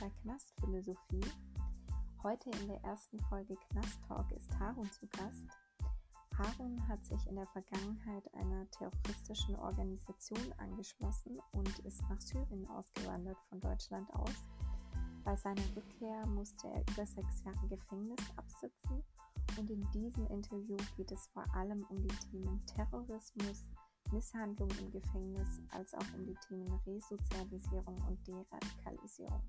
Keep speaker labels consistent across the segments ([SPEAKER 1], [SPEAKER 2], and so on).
[SPEAKER 1] bei Knastphilosophie. Heute in der ersten Folge Knast Talk ist Harun zu Gast. Harun hat sich in der Vergangenheit einer terroristischen Organisation angeschlossen und ist nach Syrien ausgewandert von Deutschland aus. Bei seiner Rückkehr musste er über sechs Jahre Gefängnis absitzen und in diesem Interview geht es vor allem um die Themen Terrorismus, Misshandlung im Gefängnis als auch um die Themen Resozialisierung und Deradikalisierung.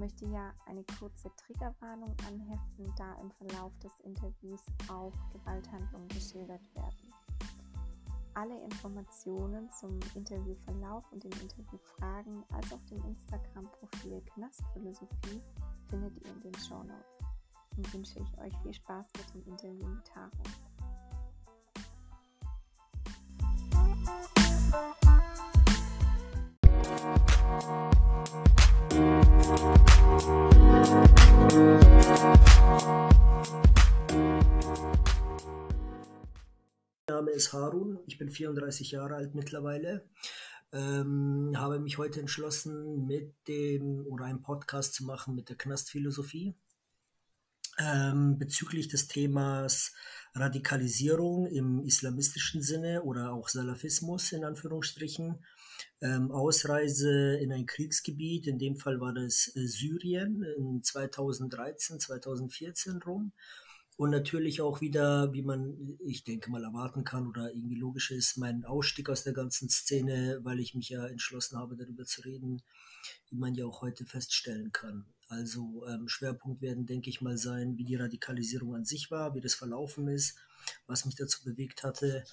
[SPEAKER 1] Möchte ja eine kurze Triggerwarnung anheften, da im Verlauf des Interviews auch Gewalthandlungen geschildert werden. Alle Informationen zum Interviewverlauf und den Interviewfragen als auch dem Instagram-Profil Knastphilosophie findet ihr in den Show Notes. Und wünsche ich euch viel Spaß mit dem Interview mit Taro.
[SPEAKER 2] Mein Name ist Harun, ich bin 34 Jahre alt mittlerweile. Ähm, habe mich heute entschlossen, mit dem oder einen Podcast zu machen mit der Knastphilosophie ähm, bezüglich des Themas Radikalisierung im islamistischen Sinne oder auch Salafismus in Anführungsstrichen, ähm, Ausreise in ein Kriegsgebiet, in dem Fall war das äh, Syrien in 2013, 2014 rum. Und natürlich auch wieder, wie man, ich denke mal, erwarten kann oder irgendwie logisch ist, mein Ausstieg aus der ganzen Szene, weil ich mich ja entschlossen habe, darüber zu reden, wie man ja auch heute feststellen kann. Also ähm, Schwerpunkt werden, denke ich mal, sein, wie die Radikalisierung an sich war, wie das verlaufen ist, was mich dazu bewegt hatte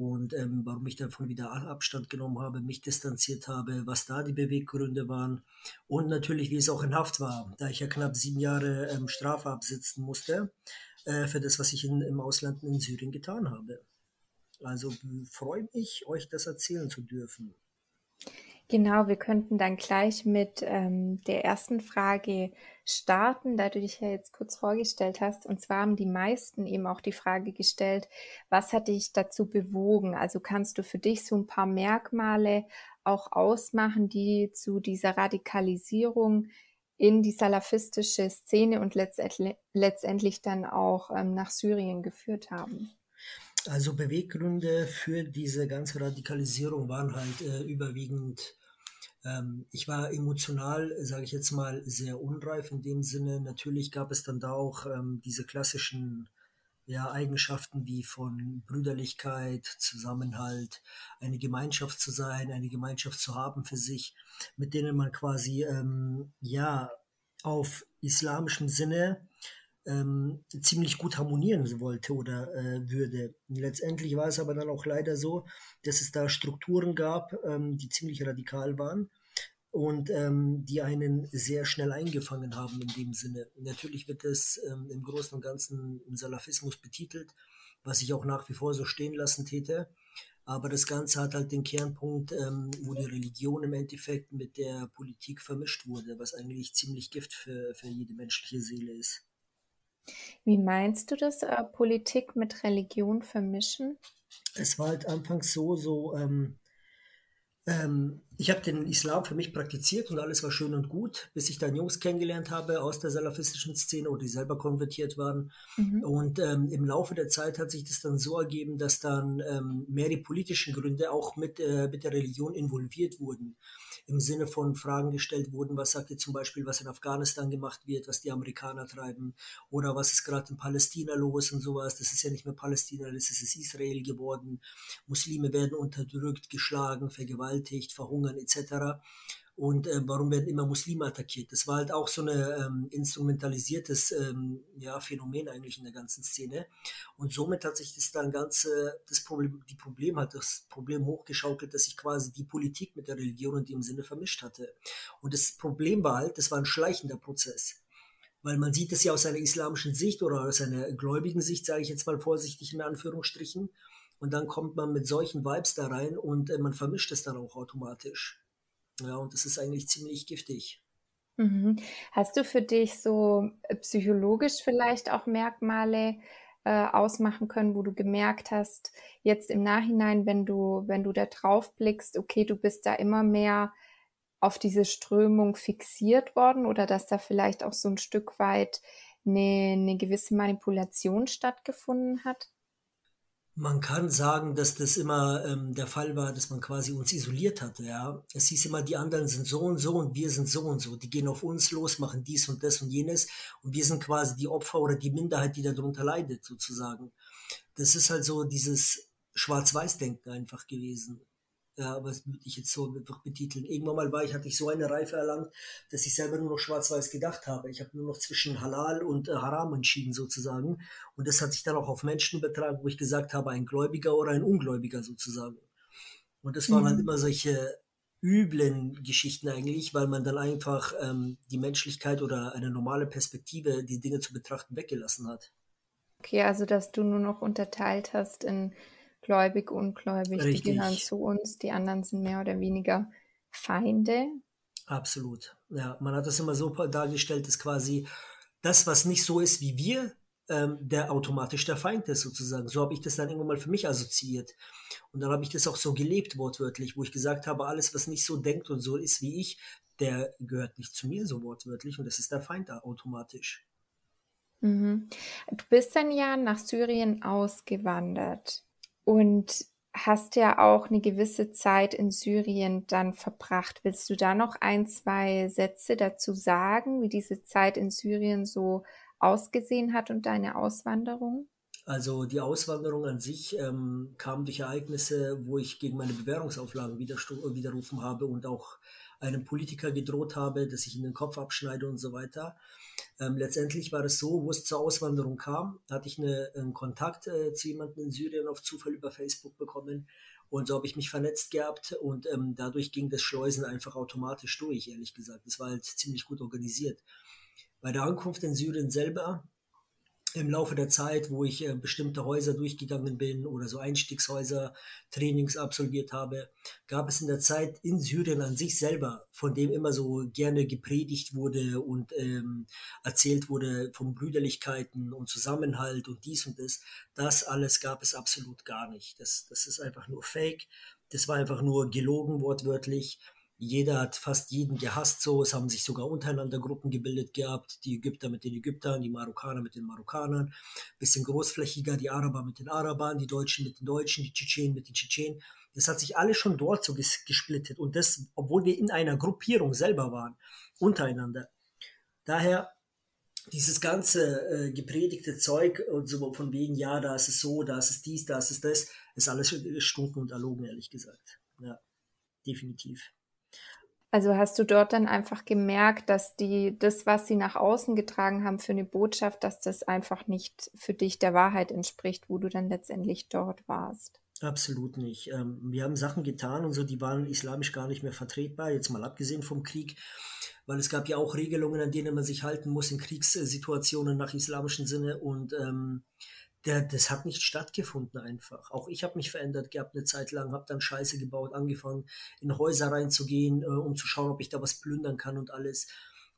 [SPEAKER 2] und ähm, warum ich davon wieder Abstand genommen habe, mich distanziert habe, was da die Beweggründe waren und natürlich, wie es auch in Haft war, da ich ja knapp sieben Jahre ähm, Strafe absitzen musste äh, für das, was ich in, im Ausland in Syrien getan habe. Also freue mich, euch das erzählen zu dürfen.
[SPEAKER 1] Genau, wir könnten dann gleich mit ähm, der ersten Frage starten, da du dich ja jetzt kurz vorgestellt hast. Und zwar haben die meisten eben auch die Frage gestellt, was hat dich dazu bewogen? Also kannst du für dich so ein paar Merkmale auch ausmachen, die zu dieser Radikalisierung in die salafistische Szene und letztendlich, dann auch ähm, nach Syrien geführt haben?
[SPEAKER 2] Also Beweggründe für diese ganze Radikalisierung waren halt äh, überwiegend ähm, ich war emotional, sage ich jetzt mal, sehr unreif in dem Sinne. Natürlich gab es dann da auch ähm, diese klassischen ja, Eigenschaften wie von Brüderlichkeit, Zusammenhalt, eine Gemeinschaft zu sein, eine Gemeinschaft zu haben für sich, mit denen man quasi ähm, ja auf islamischem Sinne ähm, ziemlich gut harmonieren wollte oder äh, würde. Letztendlich war es aber dann auch leider so, dass es da Strukturen gab, ähm, die ziemlich radikal waren und ähm, die einen sehr schnell eingefangen haben in dem Sinne. Natürlich wird es ähm, im Großen und Ganzen im Salafismus betitelt, was ich auch nach wie vor so stehen lassen täte. Aber das Ganze hat halt den Kernpunkt, ähm, wo die Religion im Endeffekt mit der Politik vermischt wurde, was eigentlich ziemlich Gift für, für jede menschliche Seele ist.
[SPEAKER 1] Wie meinst du das, äh, Politik mit Religion vermischen?
[SPEAKER 2] Es war halt anfangs so, so, ähm, ähm, ich habe den Islam für mich praktiziert und alles war schön und gut, bis ich dann Jungs kennengelernt habe aus der salafistischen Szene oder die selber konvertiert waren. Mhm. Und ähm, im Laufe der Zeit hat sich das dann so ergeben, dass dann ähm, mehr die politischen Gründe auch mit, äh, mit der Religion involviert wurden im Sinne von Fragen gestellt wurden, was sagt ihr zum Beispiel, was in Afghanistan gemacht wird, was die Amerikaner treiben oder was ist gerade in Palästina los und sowas. Das ist ja nicht mehr Palästina, das ist Israel geworden. Muslime werden unterdrückt, geschlagen, vergewaltigt, verhungern etc und äh, warum werden immer Muslime attackiert. Das war halt auch so ein ähm, instrumentalisiertes ähm, ja, Phänomen eigentlich in der ganzen Szene. Und somit hat sich das dann ganze, das Problem, die Problem hat das Problem hochgeschaukelt, dass sich quasi die Politik mit der Religion in dem Sinne vermischt hatte. Und das Problem war halt, das war ein schleichender Prozess. Weil man sieht es ja aus einer islamischen Sicht oder aus einer gläubigen Sicht, sage ich jetzt mal vorsichtig in Anführungsstrichen. Und dann kommt man mit solchen Vibes da rein und äh, man vermischt es dann auch automatisch. Ja, und das ist eigentlich ziemlich giftig.
[SPEAKER 1] Mhm. Hast du für dich so äh, psychologisch vielleicht auch Merkmale äh, ausmachen können, wo du gemerkt hast, jetzt im Nachhinein, wenn du, wenn du da drauf blickst, okay, du bist da immer mehr auf diese Strömung fixiert worden oder dass da vielleicht auch so ein Stück weit eine, eine gewisse Manipulation stattgefunden hat?
[SPEAKER 2] Man kann sagen, dass das immer ähm, der Fall war, dass man quasi uns isoliert hatte. Ja, es hieß immer, die anderen sind so und so und wir sind so und so. Die gehen auf uns los, machen dies und das und jenes und wir sind quasi die Opfer oder die Minderheit, die darunter leidet, sozusagen. Das ist halt so dieses Schwarz-Weiß-Denken einfach gewesen ja, aber das würde ich jetzt so einfach betiteln. Irgendwann mal war ich, hatte ich so eine Reife erlangt, dass ich selber nur noch schwarz-weiß gedacht habe. Ich habe nur noch zwischen Halal und äh, Haram entschieden sozusagen. Und das hat sich dann auch auf Menschen übertragen, wo ich gesagt habe, ein Gläubiger oder ein Ungläubiger sozusagen. Und das waren halt mhm. halt immer solche üblen Geschichten eigentlich, weil man dann einfach ähm, die Menschlichkeit oder eine normale Perspektive, die Dinge zu betrachten, weggelassen hat.
[SPEAKER 1] Okay, also dass du nur noch unterteilt hast in gläubig, ungläubig, Richtig. die gehören zu uns, die anderen sind mehr oder weniger Feinde.
[SPEAKER 2] Absolut. Ja, man hat das immer so dargestellt, dass quasi das, was nicht so ist wie wir, ähm, der automatisch der Feind ist sozusagen. So habe ich das dann irgendwann mal für mich assoziiert. Und dann habe ich das auch so gelebt, wortwörtlich, wo ich gesagt habe, alles, was nicht so denkt und so ist wie ich, der gehört nicht zu mir so wortwörtlich und das ist der Feind da automatisch.
[SPEAKER 1] Mhm. Du bist dann ja nach Syrien ausgewandert und hast ja auch eine gewisse Zeit in Syrien dann verbracht. Willst du da noch ein, zwei Sätze dazu sagen, wie diese Zeit in Syrien so ausgesehen hat und deine Auswanderung?
[SPEAKER 2] Also die Auswanderung an sich ähm, kam durch Ereignisse, wo ich gegen meine Bewährungsauflagen widerrufen habe und auch einem Politiker gedroht habe, dass ich ihm den Kopf abschneide und so weiter. Ähm, letztendlich war es so, wo es zur Auswanderung kam, hatte ich eine, einen Kontakt äh, zu jemandem in Syrien auf Zufall über Facebook bekommen und so habe ich mich vernetzt gehabt und ähm, dadurch ging das Schleusen einfach automatisch durch, ehrlich gesagt. Das war halt ziemlich gut organisiert. Bei der Ankunft in Syrien selber im Laufe der Zeit, wo ich äh, bestimmte Häuser durchgegangen bin oder so Einstiegshäuser, Trainings absolviert habe, gab es in der Zeit in Syrien an sich selber, von dem immer so gerne gepredigt wurde und ähm, erzählt wurde von Brüderlichkeiten und Zusammenhalt und dies und das, das alles gab es absolut gar nicht. Das, das ist einfach nur Fake. Das war einfach nur gelogen wortwörtlich. Jeder hat fast jeden gehasst so. Es haben sich sogar untereinander Gruppen gebildet gehabt. Die Ägypter mit den Ägyptern, die Marokkaner mit den Marokkanern. Bisschen großflächiger, die Araber mit den Arabern, die Deutschen mit den Deutschen, die Tschetschenen mit den Tschetschenen. Das hat sich alles schon dort so ges gesplittet. Und das, obwohl wir in einer Gruppierung selber waren, untereinander. Daher dieses ganze äh, gepredigte Zeug und so von wegen, ja, da ist es so, da ist es dies, da ist es das, ist alles stunken und erlogen, ehrlich gesagt. Ja, definitiv.
[SPEAKER 1] Also hast du dort dann einfach gemerkt, dass die, das, was sie nach außen getragen haben für eine Botschaft, dass das einfach nicht für dich der Wahrheit entspricht, wo du dann letztendlich dort warst?
[SPEAKER 2] Absolut nicht. Ähm, wir haben Sachen getan und so, die waren islamisch gar nicht mehr vertretbar, jetzt mal abgesehen vom Krieg, weil es gab ja auch Regelungen, an denen man sich halten muss in Kriegssituationen nach islamischem Sinne und ähm, der, das hat nicht stattgefunden einfach. Auch ich habe mich verändert gehabt eine Zeit lang, habe dann Scheiße gebaut, angefangen in Häuser reinzugehen, äh, um zu schauen, ob ich da was plündern kann und alles.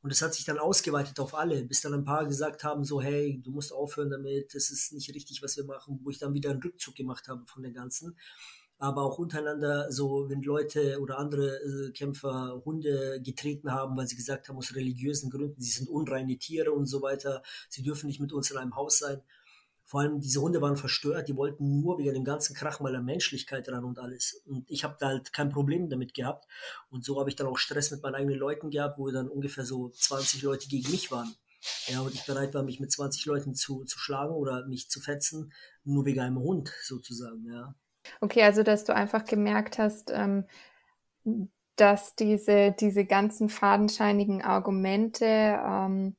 [SPEAKER 2] Und das hat sich dann ausgeweitet auf alle, bis dann ein paar gesagt haben, so, hey, du musst aufhören damit, das ist nicht richtig, was wir machen, wo ich dann wieder einen Rückzug gemacht habe von der ganzen. Aber auch untereinander, so, wenn Leute oder andere äh, Kämpfer Hunde getreten haben, weil sie gesagt haben, aus religiösen Gründen, sie sind unreine Tiere und so weiter, sie dürfen nicht mit uns in einem Haus sein vor allem diese Hunde waren verstört, die wollten nur wegen dem ganzen Krach mal der Menschlichkeit ran und alles. Und ich habe da halt kein Problem damit gehabt. Und so habe ich dann auch Stress mit meinen eigenen Leuten gehabt, wo dann ungefähr so 20 Leute gegen mich waren. Ja, und ich bereit war, mich mit 20 Leuten zu, zu schlagen oder mich zu fetzen, nur wegen einem Hund sozusagen, ja.
[SPEAKER 1] Okay, also dass du einfach gemerkt hast, ähm, dass diese, diese ganzen fadenscheinigen Argumente ähm,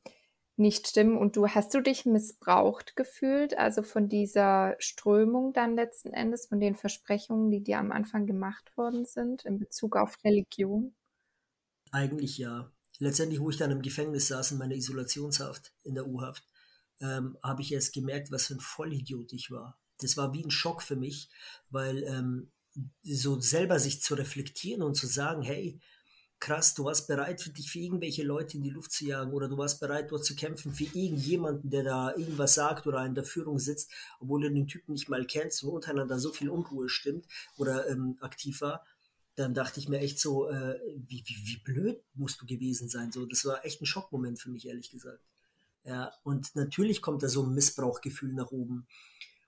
[SPEAKER 1] nicht stimmen und du hast du dich missbraucht gefühlt, also von dieser Strömung dann letzten Endes, von den Versprechungen, die dir am Anfang gemacht worden sind in Bezug auf Religion?
[SPEAKER 2] Eigentlich ja. Letztendlich, wo ich dann im Gefängnis saß in meiner Isolationshaft, in der U-Haft, ähm, habe ich erst gemerkt, was für ein Vollidiot ich war. Das war wie ein Schock für mich, weil ähm, so selber sich zu reflektieren und zu sagen, hey, krass, du warst bereit, für dich für irgendwelche Leute in die Luft zu jagen oder du warst bereit, dort zu kämpfen für irgendjemanden, der da irgendwas sagt oder in der Führung sitzt, obwohl du den Typen nicht mal kennst und untereinander so viel Unruhe stimmt oder ähm, aktiv war. dann dachte ich mir echt so, äh, wie, wie, wie blöd musst du gewesen sein. So, das war echt ein Schockmoment für mich, ehrlich gesagt. Ja, und natürlich kommt da so ein Missbrauchgefühl nach oben.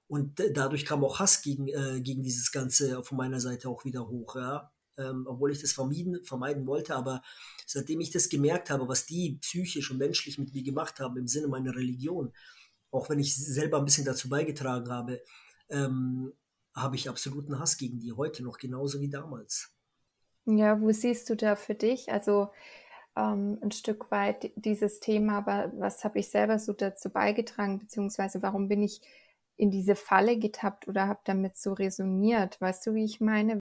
[SPEAKER 2] Und dadurch kam auch Hass gegen, äh, gegen dieses Ganze von meiner Seite auch wieder hoch, ja. Ähm, obwohl ich das vermieden, vermeiden wollte. Aber seitdem ich das gemerkt habe, was die psychisch und menschlich mit mir gemacht haben im Sinne meiner Religion, auch wenn ich selber ein bisschen dazu beigetragen habe, ähm, habe ich absoluten Hass gegen die heute noch genauso wie damals.
[SPEAKER 1] Ja, wo siehst du da für dich? Also ähm, ein Stück weit dieses Thema, aber was habe ich selber so dazu beigetragen, beziehungsweise warum bin ich in diese Falle getappt oder habe damit so resoniert? Weißt du, wie ich meine?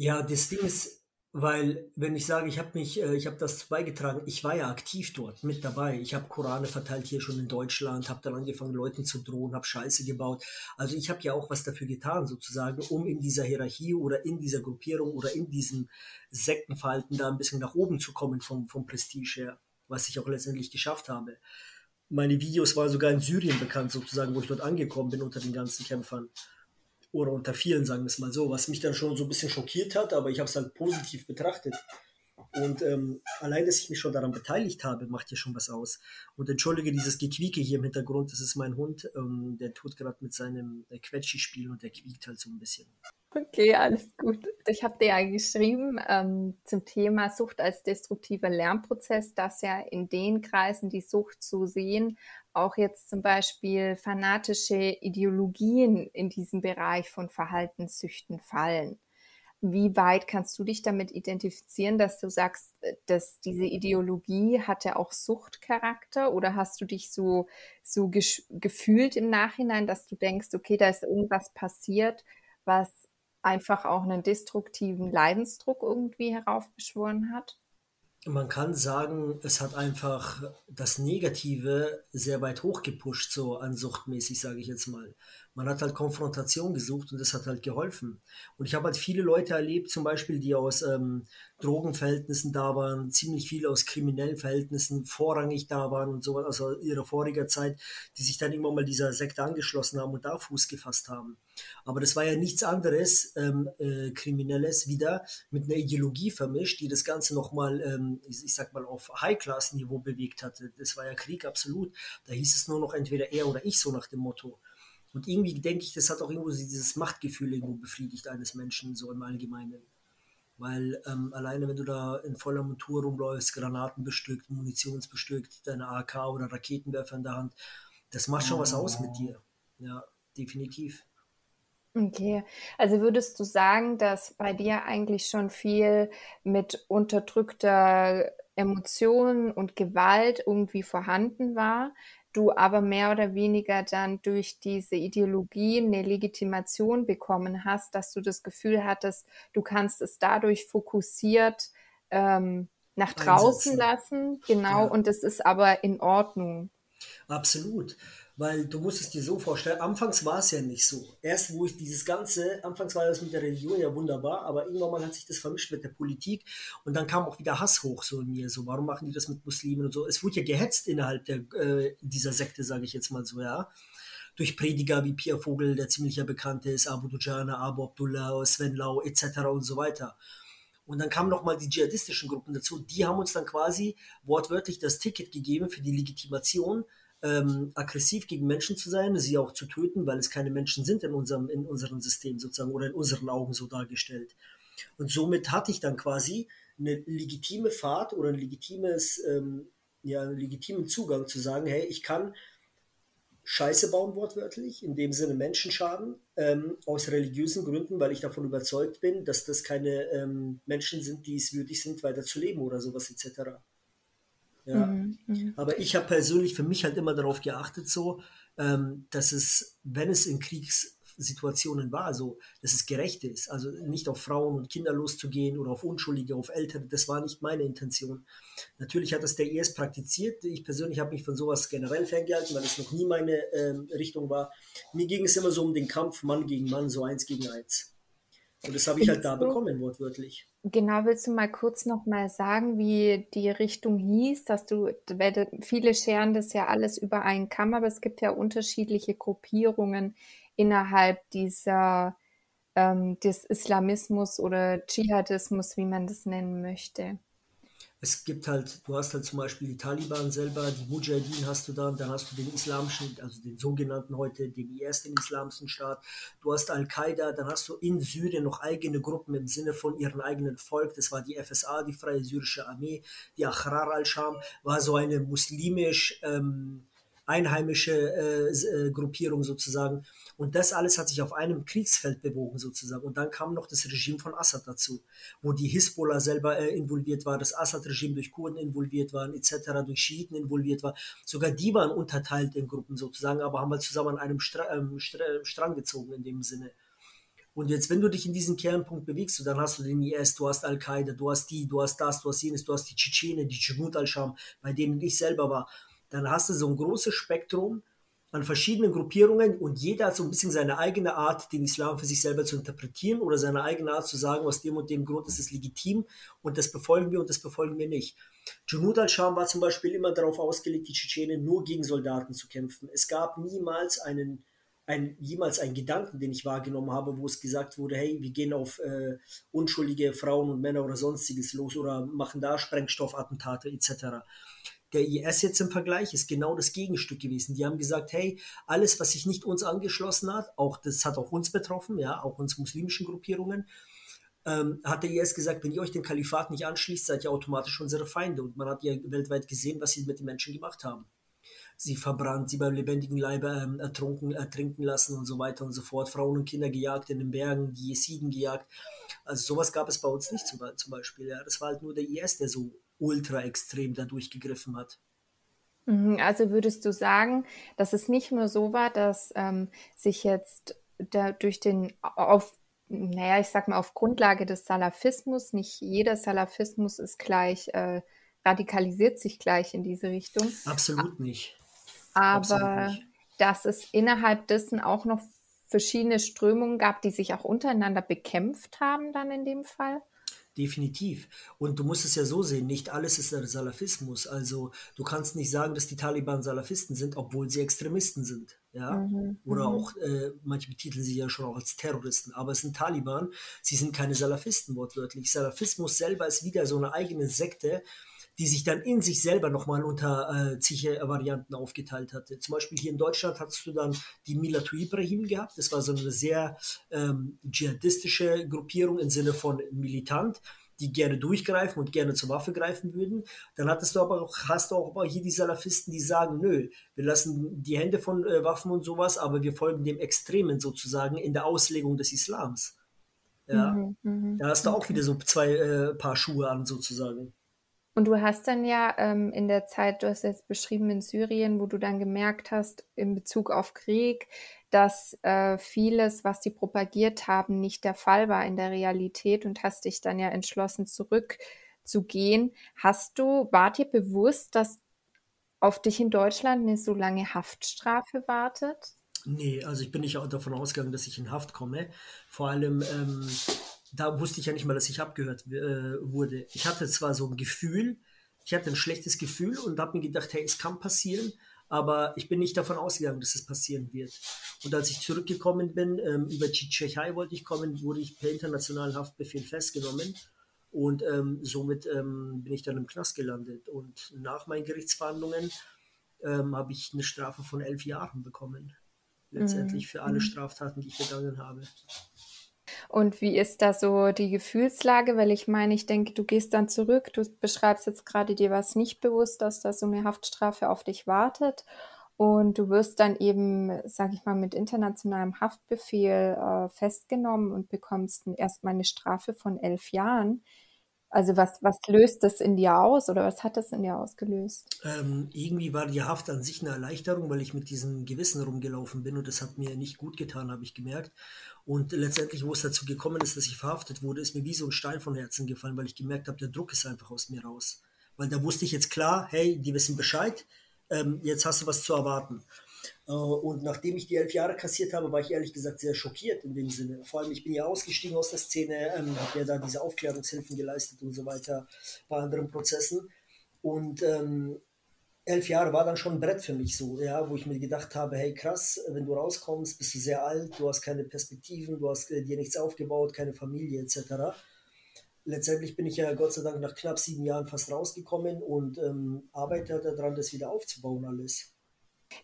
[SPEAKER 2] Ja, das Ding ist, weil, wenn ich sage, ich habe mich, äh, ich habe das beigetragen, ich war ja aktiv dort mit dabei. Ich habe Korane verteilt hier schon in Deutschland, habe dann angefangen, Leuten zu drohen, habe Scheiße gebaut. Also ich habe ja auch was dafür getan, sozusagen, um in dieser Hierarchie oder in dieser Gruppierung oder in diesem Sektenverhalten da ein bisschen nach oben zu kommen vom, vom Prestige her, was ich auch letztendlich geschafft habe. Meine Videos waren sogar in Syrien bekannt, sozusagen, wo ich dort angekommen bin unter den ganzen Kämpfern oder unter vielen, sagen wir es mal so, was mich dann schon so ein bisschen schockiert hat, aber ich habe es halt positiv betrachtet. Und ähm, allein, dass ich mich schon daran beteiligt habe, macht ja schon was aus. Und entschuldige dieses Gequieke hier im Hintergrund, das ist mein Hund, ähm, der tut gerade mit seinem äh, Quetschi spielen und der quiekt halt so ein bisschen.
[SPEAKER 1] Okay, alles gut. Ich habe dir ja geschrieben ähm, zum Thema Sucht als destruktiver Lernprozess, dass ja in den Kreisen die Sucht zu sehen auch jetzt zum Beispiel fanatische Ideologien in diesem Bereich von Verhaltenssüchten fallen. Wie weit kannst du dich damit identifizieren, dass du sagst, äh, dass diese Ideologie hatte auch Suchtcharakter oder hast du dich so, so gefühlt im Nachhinein, dass du denkst, okay, da ist irgendwas passiert, was einfach auch einen destruktiven Leidensdruck irgendwie heraufbeschworen hat?
[SPEAKER 2] Man kann sagen, es hat einfach das Negative sehr weit hochgepusht, so ansuchtmäßig, sage ich jetzt mal. Man hat halt Konfrontation gesucht und das hat halt geholfen. Und ich habe halt viele Leute erlebt, zum Beispiel, die aus ähm, Drogenverhältnissen da waren, ziemlich viele aus kriminellen Verhältnissen vorrangig da waren und so, also ihrer voriger Zeit, die sich dann immer mal dieser Sekte angeschlossen haben und da Fuß gefasst haben. Aber das war ja nichts anderes, ähm, äh, Kriminelles, wieder mit einer Ideologie vermischt, die das Ganze nochmal, ähm, ich, ich sag mal, auf High-Class-Niveau bewegt hatte. Das war ja Krieg absolut. Da hieß es nur noch entweder er oder ich, so nach dem Motto. Und irgendwie denke ich, das hat auch irgendwo dieses Machtgefühl irgendwo befriedigt eines Menschen, so im Allgemeinen. Weil ähm, alleine, wenn du da in voller Montur rumläufst, Granaten bestückt, Munitionsbestückt, deine AK oder Raketenwerfer in der Hand, das macht schon was aus mit dir. Ja, definitiv.
[SPEAKER 1] Okay, also würdest du sagen, dass bei dir eigentlich schon viel mit unterdrückter Emotion und Gewalt irgendwie vorhanden war, du aber mehr oder weniger dann durch diese Ideologie eine Legitimation bekommen hast, dass du das Gefühl hattest, du kannst es dadurch fokussiert ähm, nach draußen Einsetzen. lassen, genau, ja. und es ist aber in Ordnung.
[SPEAKER 2] Absolut. Weil du musst es dir so vorstellen, anfangs war es ja nicht so. Erst wo ich dieses Ganze, anfangs war das mit der Religion ja wunderbar, aber irgendwann mal hat sich das vermischt mit der Politik und dann kam auch wieder Hass hoch so in mir. So, warum machen die das mit Muslimen und so? Es wurde ja gehetzt innerhalb der, äh, dieser Sekte, sage ich jetzt mal so, ja. Durch Prediger wie Pierre Vogel, der ziemlich ja bekannt ist, Abu Dujana, Abu Abdullah, Sven Lau etc. und so weiter. Und dann kamen nochmal die dschihadistischen Gruppen dazu. Die haben uns dann quasi wortwörtlich das Ticket gegeben für die Legitimation, ähm, aggressiv gegen Menschen zu sein, sie auch zu töten, weil es keine Menschen sind in unserem, in unserem System sozusagen oder in unseren Augen so dargestellt. Und somit hatte ich dann quasi eine legitime Fahrt oder ein legitimes, ähm, ja, einen legitimen Zugang zu sagen, hey, ich kann Scheiße bauen, wortwörtlich, in dem Sinne Menschenschaden, ähm, aus religiösen Gründen, weil ich davon überzeugt bin, dass das keine ähm, Menschen sind, die es würdig sind, weiter zu leben oder sowas etc. Ja. Mhm, mhm. Aber ich habe persönlich für mich halt immer darauf geachtet, so, ähm, dass es, wenn es in Kriegssituationen war, so, dass es gerecht ist. Also nicht auf Frauen und Kinder loszugehen oder auf Unschuldige, auf Ältere, das war nicht meine Intention. Natürlich hat das der IS praktiziert. Ich persönlich habe mich von sowas generell ferngehalten, weil es noch nie meine ähm, Richtung war. Mir ging es immer so um den Kampf Mann gegen Mann, so eins gegen eins. Und das habe ich halt da bekommen, wortwörtlich.
[SPEAKER 1] Genau, willst du mal kurz noch mal sagen, wie die Richtung hieß, dass du, viele scheren das ja alles über einen Kamm, aber es gibt ja unterschiedliche Gruppierungen innerhalb dieser ähm, des Islamismus oder Dschihadismus, wie man das nennen möchte
[SPEAKER 2] es gibt halt, du hast halt zum Beispiel die Taliban selber, die Mujahideen hast du dann, dann hast du den islamischen, also den sogenannten heute, den IS, den islamischen Staat, du hast Al-Qaida, dann hast du in Syrien noch eigene Gruppen im Sinne von ihrem eigenen Volk, das war die FSA, die Freie Syrische Armee, die Ahrar al-Sham, war so eine muslimisch ähm, einheimische äh, äh, Gruppierung sozusagen. Und das alles hat sich auf einem Kriegsfeld bewogen sozusagen. Und dann kam noch das Regime von Assad dazu, wo die Hisbollah selber äh, involviert war, das Assad-Regime durch Kurden involviert waren, etc., durch Schiiten involviert war. Sogar die waren unterteilt in Gruppen sozusagen, aber haben halt zusammen an einem Stra ähm, Stra Strang gezogen in dem Sinne. Und jetzt, wenn du dich in diesen Kernpunkt bewegst, dann hast du den IS, du hast Al-Qaida, du hast die, du hast das, du hast jenes, du hast die Tschetschene, die Jumut al-Sham, bei denen ich selber war. Dann hast du so ein großes Spektrum an verschiedenen Gruppierungen und jeder hat so ein bisschen seine eigene Art, den Islam für sich selber zu interpretieren oder seine eigene Art zu sagen, aus dem und dem Grund ist es legitim und das befolgen wir und das befolgen wir nicht. Junud al-Sham war zum Beispiel immer darauf ausgelegt, die Tschetschenen nur gegen Soldaten zu kämpfen. Es gab niemals einen, ein, jemals einen Gedanken, den ich wahrgenommen habe, wo es gesagt wurde, hey, wir gehen auf äh, unschuldige Frauen und Männer oder sonstiges los oder machen da Sprengstoffattentate etc. Der IS jetzt im Vergleich ist genau das Gegenstück gewesen. Die haben gesagt, hey, alles, was sich nicht uns angeschlossen hat, auch das hat auch uns betroffen, ja, auch uns muslimischen Gruppierungen, ähm, hat der IS gesagt, wenn ihr euch dem Kalifat nicht anschließt, seid ihr automatisch unsere Feinde. Und man hat ja weltweit gesehen, was sie mit den Menschen gemacht haben. Sie verbrannt, sie beim lebendigen Leibe ähm, ertrunken, ertrinken lassen und so weiter und so fort. Frauen und Kinder gejagt in den Bergen, die Jesiden gejagt. Also sowas gab es bei uns nicht zum, zum Beispiel. Ja. Das war halt nur der IS, der so ultra extrem da durchgegriffen hat.
[SPEAKER 1] Mhm, also würdest du sagen, dass es nicht nur so war, dass ähm, sich jetzt da durch den auf naja, ich sag mal, auf Grundlage des Salafismus, nicht jeder Salafismus ist gleich, äh, radikalisiert sich gleich in diese Richtung.
[SPEAKER 2] Absolut nicht.
[SPEAKER 1] Aber Absolut nicht. dass es innerhalb dessen auch noch verschiedene Strömungen gab, die sich auch untereinander bekämpft haben, dann in dem Fall?
[SPEAKER 2] Definitiv. Und du musst es ja so sehen, nicht alles ist Salafismus. Also du kannst nicht sagen, dass die Taliban Salafisten sind, obwohl sie Extremisten sind. Ja? Mhm, Oder mhm. auch, äh, manche betiteln sie ja schon auch als Terroristen, aber es sind Taliban, sie sind keine Salafisten wortwörtlich. Salafismus selber ist wieder so eine eigene Sekte, die sich dann in sich selber nochmal unter äh, zig Varianten aufgeteilt hatte. Zum Beispiel hier in Deutschland hattest du dann die Milatu Ibrahim gehabt. Das war so eine sehr ähm, dschihadistische Gruppierung im Sinne von militant die gerne durchgreifen und gerne zur Waffe greifen würden. Dann hattest du aber auch, hast du auch aber hier die Salafisten, die sagen, nö, wir lassen die Hände von äh, Waffen und sowas, aber wir folgen dem Extremen sozusagen in der Auslegung des Islams. Ja, mhm, mh, da hast du auch wieder so zwei äh, Paar Schuhe an sozusagen.
[SPEAKER 1] Und du hast dann ja ähm, in der Zeit, du hast jetzt beschrieben in Syrien, wo du dann gemerkt hast, in Bezug auf Krieg, dass äh, vieles, was die propagiert haben, nicht der Fall war in der Realität und hast dich dann ja entschlossen, zurückzugehen. Hast du, war dir bewusst, dass auf dich in Deutschland eine so lange Haftstrafe wartet?
[SPEAKER 2] Nee, also ich bin nicht davon ausgegangen, dass ich in Haft komme. Vor allem ähm, da wusste ich ja nicht mal, dass ich abgehört äh, wurde. Ich hatte zwar so ein Gefühl, ich hatte ein schlechtes Gefühl und habe mir gedacht, hey, es kann passieren, aber ich bin nicht davon ausgegangen, dass es passieren wird. Und als ich zurückgekommen bin, ähm, über die Tschechei wollte ich kommen, wurde ich per internationalen Haftbefehl festgenommen und ähm, somit ähm, bin ich dann im Knast gelandet. Und nach meinen Gerichtsverhandlungen ähm, habe ich eine Strafe von elf Jahren bekommen. Letztendlich mhm. für alle mhm. Straftaten, die ich begangen habe.
[SPEAKER 1] Und wie ist da so die Gefühlslage? Weil ich meine, ich denke, du gehst dann zurück, du beschreibst jetzt gerade, dir was nicht bewusst, dass da so eine Haftstrafe auf dich wartet. Und du wirst dann eben, sag ich mal, mit internationalem Haftbefehl äh, festgenommen und bekommst erstmal eine Strafe von elf Jahren. Also was, was löst das in dir aus oder was hat das in dir ausgelöst?
[SPEAKER 2] Ähm, irgendwie war die Haft an sich eine Erleichterung, weil ich mit diesem Gewissen rumgelaufen bin und das hat mir nicht gut getan, habe ich gemerkt. Und letztendlich, wo es dazu gekommen ist, dass ich verhaftet wurde, ist mir wie so ein Stein von Herzen gefallen, weil ich gemerkt habe, der Druck ist einfach aus mir raus. Weil da wusste ich jetzt klar, hey, die wissen Bescheid, ähm, jetzt hast du was zu erwarten. Äh, und nachdem ich die elf Jahre kassiert habe, war ich ehrlich gesagt sehr schockiert in dem Sinne. Vor allem, ich bin ja ausgestiegen aus der Szene, ähm, habe ja da diese Aufklärungshilfen geleistet und so weiter bei anderen Prozessen. Und ähm, elf Jahre war dann schon ein Brett für mich so, ja, wo ich mir gedacht habe, hey krass, wenn du rauskommst, bist du sehr alt, du hast keine Perspektiven, du hast äh, dir nichts aufgebaut, keine Familie etc. Letztendlich bin ich ja Gott sei Dank nach knapp sieben Jahren fast rausgekommen und ähm, arbeite daran, das wieder aufzubauen alles.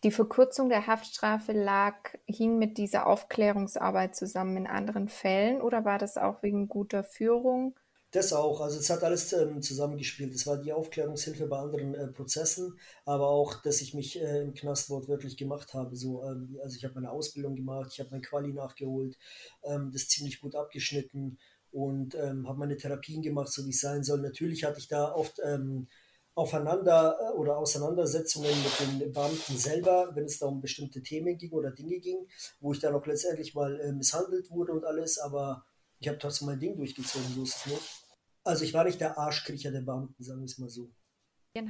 [SPEAKER 1] Die Verkürzung der Haftstrafe lag, hing mit dieser Aufklärungsarbeit zusammen in anderen Fällen oder war das auch wegen guter Führung?
[SPEAKER 2] Das auch, also es hat alles ähm, zusammengespielt. Es war die Aufklärungshilfe bei anderen äh, Prozessen, aber auch, dass ich mich äh, im Knast wortwörtlich gemacht habe. So, ähm, also ich habe meine Ausbildung gemacht, ich habe mein Quali nachgeholt, ähm, das ziemlich gut abgeschnitten und ähm, habe meine Therapien gemacht, so wie es sein soll. Natürlich hatte ich da oft ähm, aufeinander äh, oder Auseinandersetzungen mit den Beamten selber, wenn es da um bestimmte Themen ging oder Dinge ging, wo ich dann auch letztendlich mal äh, misshandelt wurde und alles, aber ich habe trotzdem mein Ding durchgezogen, so ist es nicht. Also ich war nicht der Arschkriecher der Beamten, sagen wir es mal so.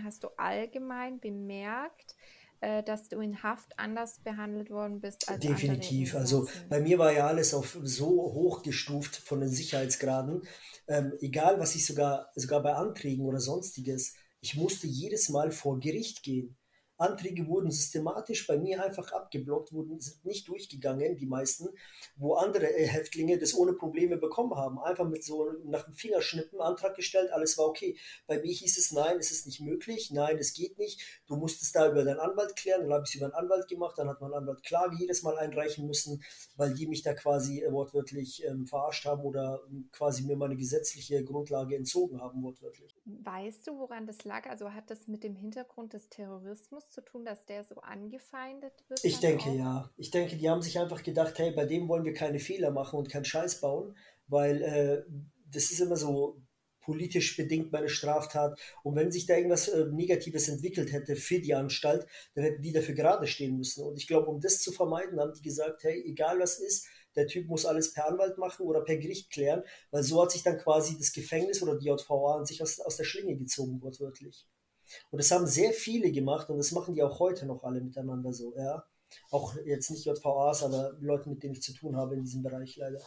[SPEAKER 1] Hast du allgemein bemerkt, äh, dass du in Haft anders behandelt worden bist
[SPEAKER 2] als Definitiv. Also bei mir war ja alles auf so hoch gestuft von den Sicherheitsgraden. Ähm, egal, was ich sogar, sogar bei Anträgen oder sonstiges, ich musste jedes Mal vor Gericht gehen. Anträge wurden systematisch bei mir einfach abgeblockt, wurden, sind nicht durchgegangen, die meisten, wo andere äh, Häftlinge das ohne Probleme bekommen haben. Einfach mit so nach dem Fingerschnippen Antrag gestellt, alles war okay. Bei mir hieß es, nein, es ist nicht möglich, nein, es geht nicht, du musst es da über deinen Anwalt klären, dann habe ich es über einen Anwalt gemacht, dann hat mein Anwalt Klage jedes Mal einreichen müssen, weil die mich da quasi äh, wortwörtlich ähm, verarscht haben oder ähm, quasi mir meine gesetzliche Grundlage entzogen haben, wortwörtlich.
[SPEAKER 1] Weißt du, woran das lag? Also hat das mit dem Hintergrund des Terrorismus zu tun, dass der so angefeindet wird?
[SPEAKER 2] Ich denke auch? ja. Ich denke, die haben sich einfach gedacht, hey, bei dem wollen wir keine Fehler machen und keinen Scheiß bauen, weil äh, das ist immer so politisch bedingt meine Straftat. Und wenn sich da irgendwas äh, Negatives entwickelt hätte für die Anstalt, dann hätten die dafür gerade stehen müssen. Und ich glaube, um das zu vermeiden, haben die gesagt, hey, egal was ist, der Typ muss alles per Anwalt machen oder per Gericht klären, weil so hat sich dann quasi das Gefängnis oder die JVA an sich aus, aus der Schlinge gezogen, wortwörtlich. Und das haben sehr viele gemacht und das machen die auch heute noch alle miteinander so, ja. Auch jetzt nicht JVAs, aber Leute, mit denen ich zu tun habe in diesem Bereich leider.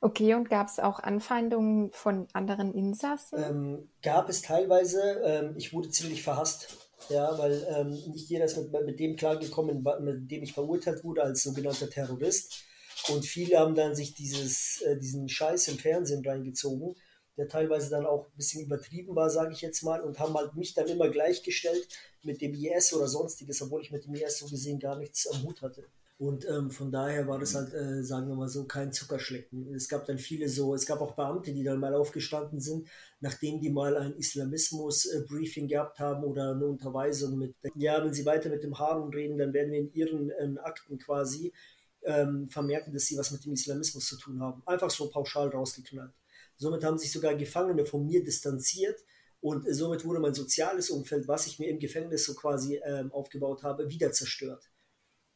[SPEAKER 1] Okay, und gab es auch Anfeindungen von anderen Insassen?
[SPEAKER 2] Ähm, gab es teilweise. Ähm, ich wurde ziemlich verhasst, ja, weil ähm, nicht jeder ist mit, mit dem klargekommen, mit dem ich verurteilt wurde als sogenannter Terrorist. Und viele haben dann sich dieses, äh, diesen Scheiß im Fernsehen reingezogen der teilweise dann auch ein bisschen übertrieben war, sage ich jetzt mal, und haben halt mich dann immer gleichgestellt mit dem IS oder sonstiges, obwohl ich mit dem IS so gesehen gar nichts am Hut hatte. Und ähm, von daher war das halt, äh, sagen wir mal so, kein Zuckerschlecken. Es gab dann viele so, es gab auch Beamte, die dann mal aufgestanden sind, nachdem die mal ein Islamismus-Briefing gehabt haben oder eine Unterweisung mit, ja, wenn sie weiter mit dem Harun reden, dann werden wir in ihren äh, Akten quasi ähm, vermerken, dass sie was mit dem Islamismus zu tun haben. Einfach so pauschal rausgeknallt. Somit haben sich sogar Gefangene von mir distanziert und somit wurde mein soziales Umfeld, was ich mir im Gefängnis so quasi ähm, aufgebaut habe, wieder zerstört.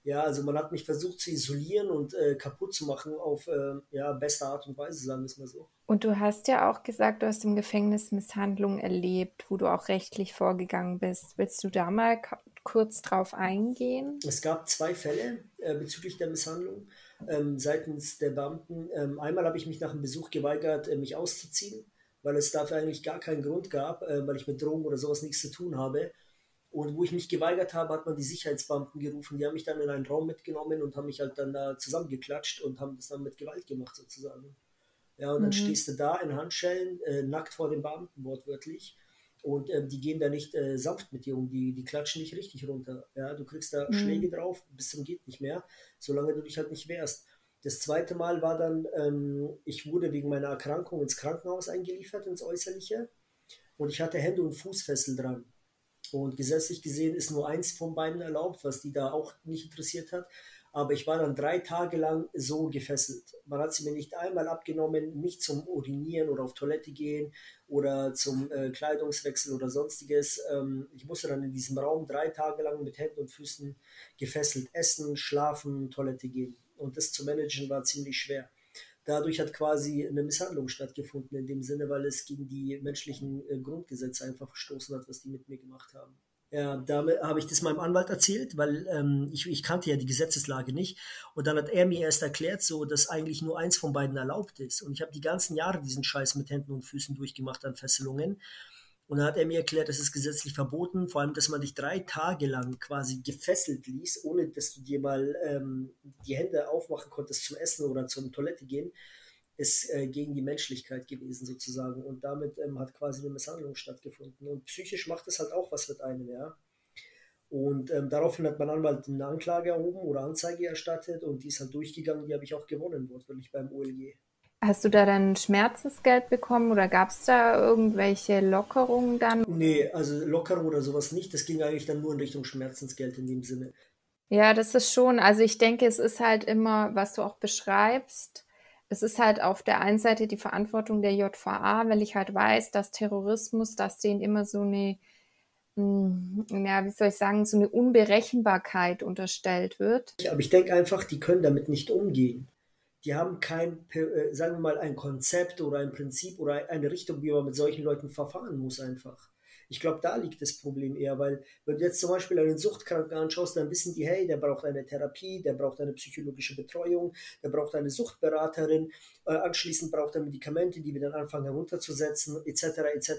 [SPEAKER 2] Ja, also man hat mich versucht zu isolieren und äh, kaputt zu machen auf äh, ja, beste Art und Weise, sagen wir es mal so.
[SPEAKER 1] Und du hast ja auch gesagt, du hast im Gefängnis Misshandlungen erlebt, wo du auch rechtlich vorgegangen bist. Willst du da mal kurz drauf eingehen?
[SPEAKER 2] Es gab zwei Fälle äh, bezüglich der Misshandlung ähm, seitens der Beamten. Ähm, einmal habe ich mich nach einem Besuch geweigert, äh, mich auszuziehen, weil es dafür eigentlich gar keinen Grund gab, äh, weil ich mit Drogen oder sowas nichts zu tun habe. Und wo ich mich geweigert habe, hat man die Sicherheitsbeamten gerufen. Die haben mich dann in einen Raum mitgenommen und haben mich halt dann da zusammengeklatscht und haben das dann mit Gewalt gemacht sozusagen. Ja, und dann mhm. stehst du da in Handschellen, äh, nackt vor den Beamten wortwörtlich. Und ähm, die gehen da nicht äh, sanft mit dir um, die, die klatschen dich richtig runter. Ja, du kriegst da mhm. Schläge drauf, bis zum geht nicht mehr, solange du dich halt nicht wehrst. Das zweite Mal war dann, ähm, ich wurde wegen meiner Erkrankung ins Krankenhaus eingeliefert, ins Äußerliche. Und ich hatte Hände- und Fußfessel dran. Und gesetzlich gesehen ist nur eins von beiden erlaubt, was die da auch nicht interessiert hat. Aber ich war dann drei Tage lang so gefesselt. Man hat sie mir nicht einmal abgenommen, nicht zum Urinieren oder auf Toilette gehen oder zum äh, Kleidungswechsel oder sonstiges. Ähm, ich musste dann in diesem Raum drei Tage lang mit Händen und Füßen gefesselt essen, schlafen, Toilette gehen. Und das zu managen war ziemlich schwer. Dadurch hat quasi eine Misshandlung stattgefunden, in dem Sinne, weil es gegen die menschlichen äh, Grundgesetze einfach verstoßen hat, was die mit mir gemacht haben. Ja, da habe ich das meinem Anwalt erzählt, weil ähm, ich, ich kannte ja die Gesetzeslage nicht. Und dann hat er mir erst erklärt, so dass eigentlich nur eins von beiden erlaubt ist. Und ich habe die ganzen Jahre diesen Scheiß mit Händen und Füßen durchgemacht an Fesselungen. Und dann hat er mir erklärt, das ist gesetzlich verboten, vor allem, dass man dich drei Tage lang quasi gefesselt ließ, ohne dass du dir mal ähm, die Hände aufmachen konntest zum Essen oder zur Toilette gehen, ist äh, gegen die Menschlichkeit gewesen sozusagen. Und damit ähm, hat quasi eine Misshandlung stattgefunden. Und psychisch macht es halt auch was mit einem, ja. Und ähm, daraufhin hat mein Anwalt eine Anklage erhoben oder Anzeige erstattet und die ist halt durchgegangen, die habe ich auch gewonnen, wortwörtlich beim OLG.
[SPEAKER 1] Hast du da dann Schmerzensgeld bekommen oder gab es da irgendwelche Lockerungen dann?
[SPEAKER 2] Nee, also Lockerung oder sowas nicht. Das ging eigentlich dann nur in Richtung Schmerzensgeld in dem Sinne.
[SPEAKER 1] Ja, das ist schon, also ich denke, es ist halt immer, was du auch beschreibst, es ist halt auf der einen Seite die Verantwortung der JVA, weil ich halt weiß, dass Terrorismus, dass denen immer so eine, hm, ja, wie soll ich sagen, so eine Unberechenbarkeit unterstellt wird.
[SPEAKER 2] Aber ich denke einfach, die können damit nicht umgehen die haben kein, äh, sagen wir mal, ein Konzept oder ein Prinzip oder eine Richtung, wie man mit solchen Leuten verfahren muss einfach. Ich glaube, da liegt das Problem eher, weil wenn du jetzt zum Beispiel einen Suchtkranken anschaust, dann wissen die, hey, der braucht eine Therapie, der braucht eine psychologische Betreuung, der braucht eine Suchtberaterin, äh, anschließend braucht er Medikamente, die wir dann anfangen herunterzusetzen, etc., etc.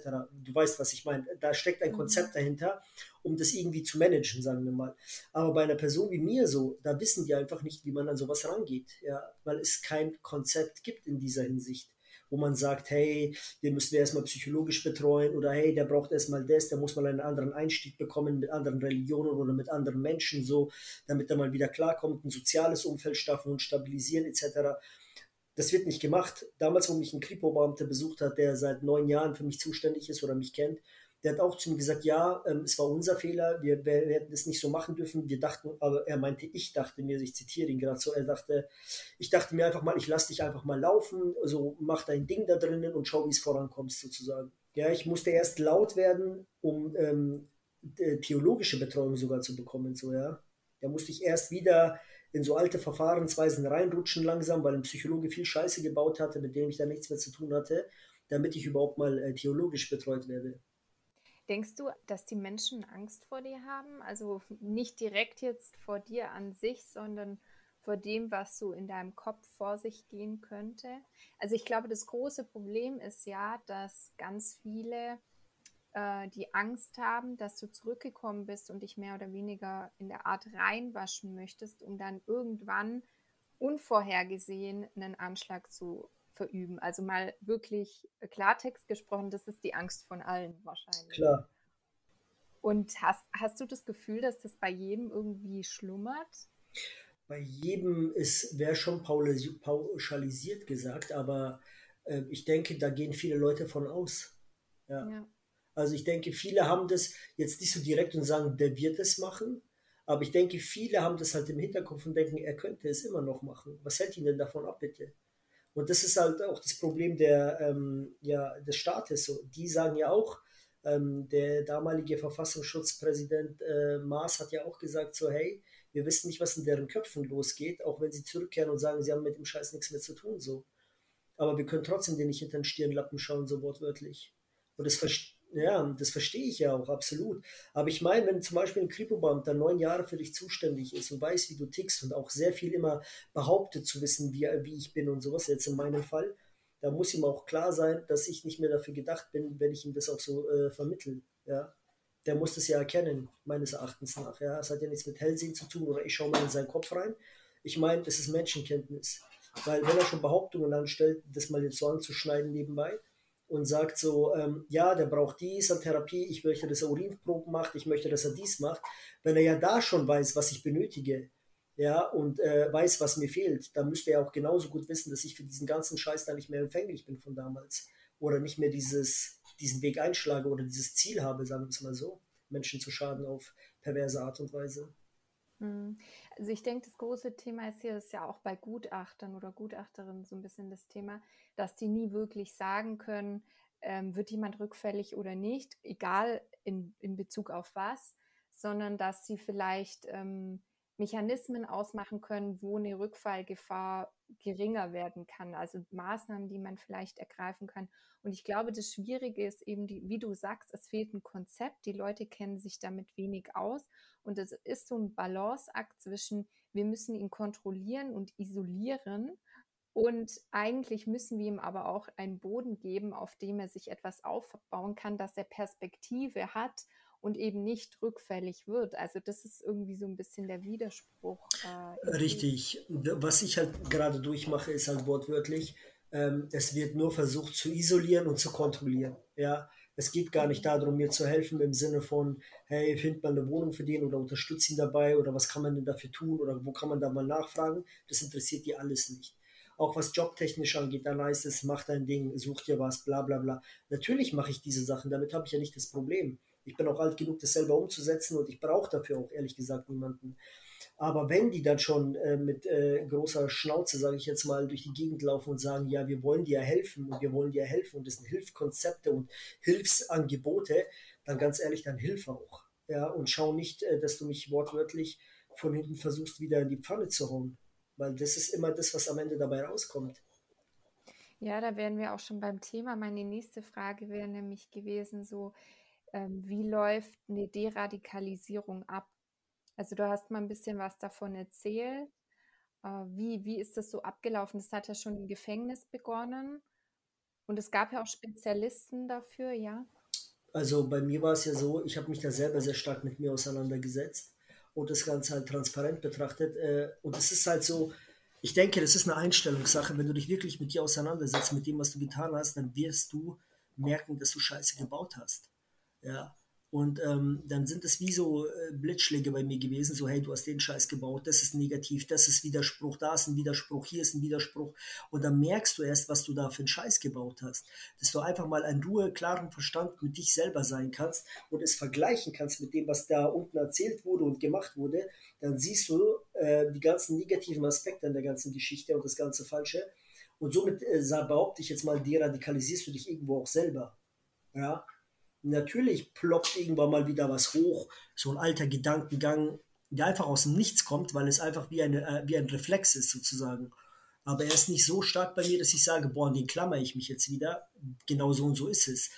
[SPEAKER 2] Du weißt, was ich meine. Da steckt ein mhm. Konzept dahinter, um das irgendwie zu managen, sagen wir mal. Aber bei einer Person wie mir so, da wissen die einfach nicht, wie man an sowas rangeht, ja, weil es kein Konzept gibt in dieser Hinsicht wo man sagt, hey, den müssen wir erstmal psychologisch betreuen oder hey, der braucht erstmal das, der muss mal einen anderen Einstieg bekommen mit anderen Religionen oder mit anderen Menschen, so, damit er mal wieder klarkommt, ein soziales Umfeld schaffen und stabilisieren etc. Das wird nicht gemacht. Damals, wo mich ein Kripo-Beamter besucht hat, der seit neun Jahren für mich zuständig ist oder mich kennt, der hat auch zu mir gesagt, ja, ähm, es war unser Fehler, wir, wir, hätten es nicht so machen dürfen. Wir dachten, aber er meinte, ich dachte mir, ich zitiere ihn gerade so, er dachte, ich dachte mir einfach mal, ich lasse dich einfach mal laufen, also mach dein Ding da drinnen und schau, wie es vorankommst sozusagen. Ja, ich musste erst laut werden, um ähm, theologische Betreuung sogar zu bekommen, so ja. Da musste ich erst wieder in so alte Verfahrensweisen reinrutschen langsam, weil ein Psychologe viel Scheiße gebaut hatte, mit dem ich da nichts mehr zu tun hatte, damit ich überhaupt mal äh, theologisch betreut werde.
[SPEAKER 1] Denkst du, dass die Menschen Angst vor dir haben? Also nicht direkt jetzt vor dir an sich, sondern vor dem, was so in deinem Kopf vor sich gehen könnte? Also ich glaube, das große Problem ist ja, dass ganz viele äh, die Angst haben, dass du zurückgekommen bist und dich mehr oder weniger in der Art reinwaschen möchtest, um dann irgendwann unvorhergesehen einen Anschlag zu verüben. Also mal wirklich Klartext gesprochen, das ist die Angst von allen wahrscheinlich.
[SPEAKER 2] Klar.
[SPEAKER 1] Und hast, hast du das Gefühl, dass das bei jedem irgendwie schlummert?
[SPEAKER 2] Bei jedem ist, wäre schon pauschalisiert gesagt, aber äh, ich denke, da gehen viele Leute von aus. Ja. ja. Also ich denke, viele haben das jetzt nicht so direkt und sagen, der wird es machen, aber ich denke, viele haben das halt im Hinterkopf und denken, er könnte es immer noch machen. Was hält ihn denn davon ab, bitte? Und das ist halt auch das Problem der, ähm, ja, des Staates. So. Die sagen ja auch, ähm, der damalige Verfassungsschutzpräsident äh, Maas hat ja auch gesagt, so hey, wir wissen nicht, was in deren Köpfen losgeht, auch wenn sie zurückkehren und sagen, sie haben mit dem Scheiß nichts mehr zu tun. so. Aber wir können trotzdem den nicht hinter den Stirnlappen schauen, so wortwörtlich. Und das verstehe ja, das verstehe ich ja auch absolut. Aber ich meine, wenn zum Beispiel ein Kripo-Beamter neun Jahre für dich zuständig ist und weiß, wie du tickst und auch sehr viel immer behauptet zu wissen, wie, wie ich bin und sowas, jetzt in meinem Fall, da muss ihm auch klar sein, dass ich nicht mehr dafür gedacht bin, wenn ich ihm das auch so äh, vermittle. Ja. Der muss das ja erkennen, meines Erachtens nach. Ja. Es hat ja nichts mit Hellsehen zu tun oder ich schaue mal in seinen Kopf rein. Ich meine, das ist Menschenkenntnis. Weil wenn er schon Behauptungen anstellt, das mal jetzt so anzuschneiden nebenbei, und sagt so, ähm, ja, der braucht dies an Therapie, ich möchte, dass er Urinproben macht, ich möchte, dass er dies macht. Wenn er ja da schon weiß, was ich benötige, ja, und äh, weiß, was mir fehlt, dann müsste er auch genauso gut wissen, dass ich für diesen ganzen Scheiß da nicht mehr empfänglich bin von damals. Oder nicht mehr dieses, diesen Weg einschlage oder dieses Ziel habe, sagen wir es mal so, Menschen zu schaden auf perverse Art und Weise.
[SPEAKER 1] Also ich denke, das große Thema ist hier, ist ja auch bei Gutachtern oder Gutachterinnen so ein bisschen das Thema, dass die nie wirklich sagen können, ähm, wird jemand rückfällig oder nicht, egal in, in Bezug auf was, sondern dass sie vielleicht ähm, Mechanismen ausmachen können, wo eine Rückfallgefahr geringer werden kann. Also Maßnahmen, die man vielleicht ergreifen kann. Und ich glaube, das Schwierige ist eben, die, wie du sagst, es fehlt ein Konzept. Die Leute kennen sich damit wenig aus. Und es ist so ein Balanceakt zwischen, wir müssen ihn kontrollieren und isolieren Und eigentlich müssen wir ihm aber auch einen Boden geben, auf dem er sich etwas aufbauen kann, dass er Perspektive hat und eben nicht rückfällig wird. Also das ist irgendwie so ein bisschen der Widerspruch.
[SPEAKER 2] Äh, Richtig. Was ich halt gerade durchmache, ist halt wortwörtlich, ähm, es wird nur versucht zu isolieren und zu kontrollieren. Ja, es geht gar nicht darum, mir zu helfen im Sinne von, hey, findet man eine Wohnung für den oder unterstützt ihn dabei oder was kann man denn dafür tun oder wo kann man da mal nachfragen. Das interessiert die alles nicht. Auch was jobtechnisch angeht, dann heißt es, mach dein Ding, such dir was, bla bla bla. Natürlich mache ich diese Sachen, damit habe ich ja nicht das Problem. Ich bin auch alt genug, das selber umzusetzen und ich brauche dafür auch ehrlich gesagt niemanden. Aber wenn die dann schon äh, mit äh, großer Schnauze, sage ich jetzt mal, durch die Gegend laufen und sagen, ja, wir wollen dir helfen und wir wollen dir helfen und das sind Hilfskonzepte und Hilfsangebote, dann ganz ehrlich, dann hilf auch. Ja, und schau nicht, äh, dass du mich wortwörtlich von hinten versuchst, wieder in die Pfanne zu hauen. Weil das ist immer das, was am Ende dabei rauskommt.
[SPEAKER 1] Ja, da wären wir auch schon beim Thema. Meine nächste Frage wäre nämlich gewesen, so, ähm, wie läuft eine Deradikalisierung ab? Also du hast mal ein bisschen was davon erzählt. Äh, wie, wie ist das so abgelaufen? Das hat ja schon im Gefängnis begonnen. Und es gab ja auch Spezialisten dafür, ja?
[SPEAKER 2] Also bei mir war es ja so, ich habe mich da selber sehr stark mit mir auseinandergesetzt und das Ganze halt transparent betrachtet. Äh, und es ist halt so, ich denke, das ist eine Einstellungssache. Wenn du dich wirklich mit dir auseinandersetzt, mit dem, was du getan hast, dann wirst du merken, dass du Scheiße gebaut hast. Ja. Und ähm, dann sind es wie so äh, Blitzschläge bei mir gewesen, so hey, du hast den Scheiß gebaut, das ist negativ, das ist Widerspruch, da ist ein Widerspruch, hier ist ein Widerspruch. Und dann merkst du erst, was du da für einen Scheiß gebaut hast. Dass du einfach mal ein Ruhe, klaren Verstand mit dich selber sein kannst und es vergleichen kannst mit dem, was da unten erzählt wurde und gemacht wurde. Dann siehst du äh, die ganzen negativen Aspekte an der ganzen Geschichte und das ganze Falsche. Und somit äh, behaupte ich jetzt mal, deradikalisierst du dich irgendwo auch selber. Ja, Natürlich ploppt irgendwann mal wieder was hoch, so ein alter Gedankengang, der einfach aus dem Nichts kommt, weil es einfach wie, eine, äh, wie ein Reflex ist sozusagen. Aber er ist nicht so stark bei mir, dass ich sage, boah, an den klammer ich mich jetzt wieder. Genau so und so ist es.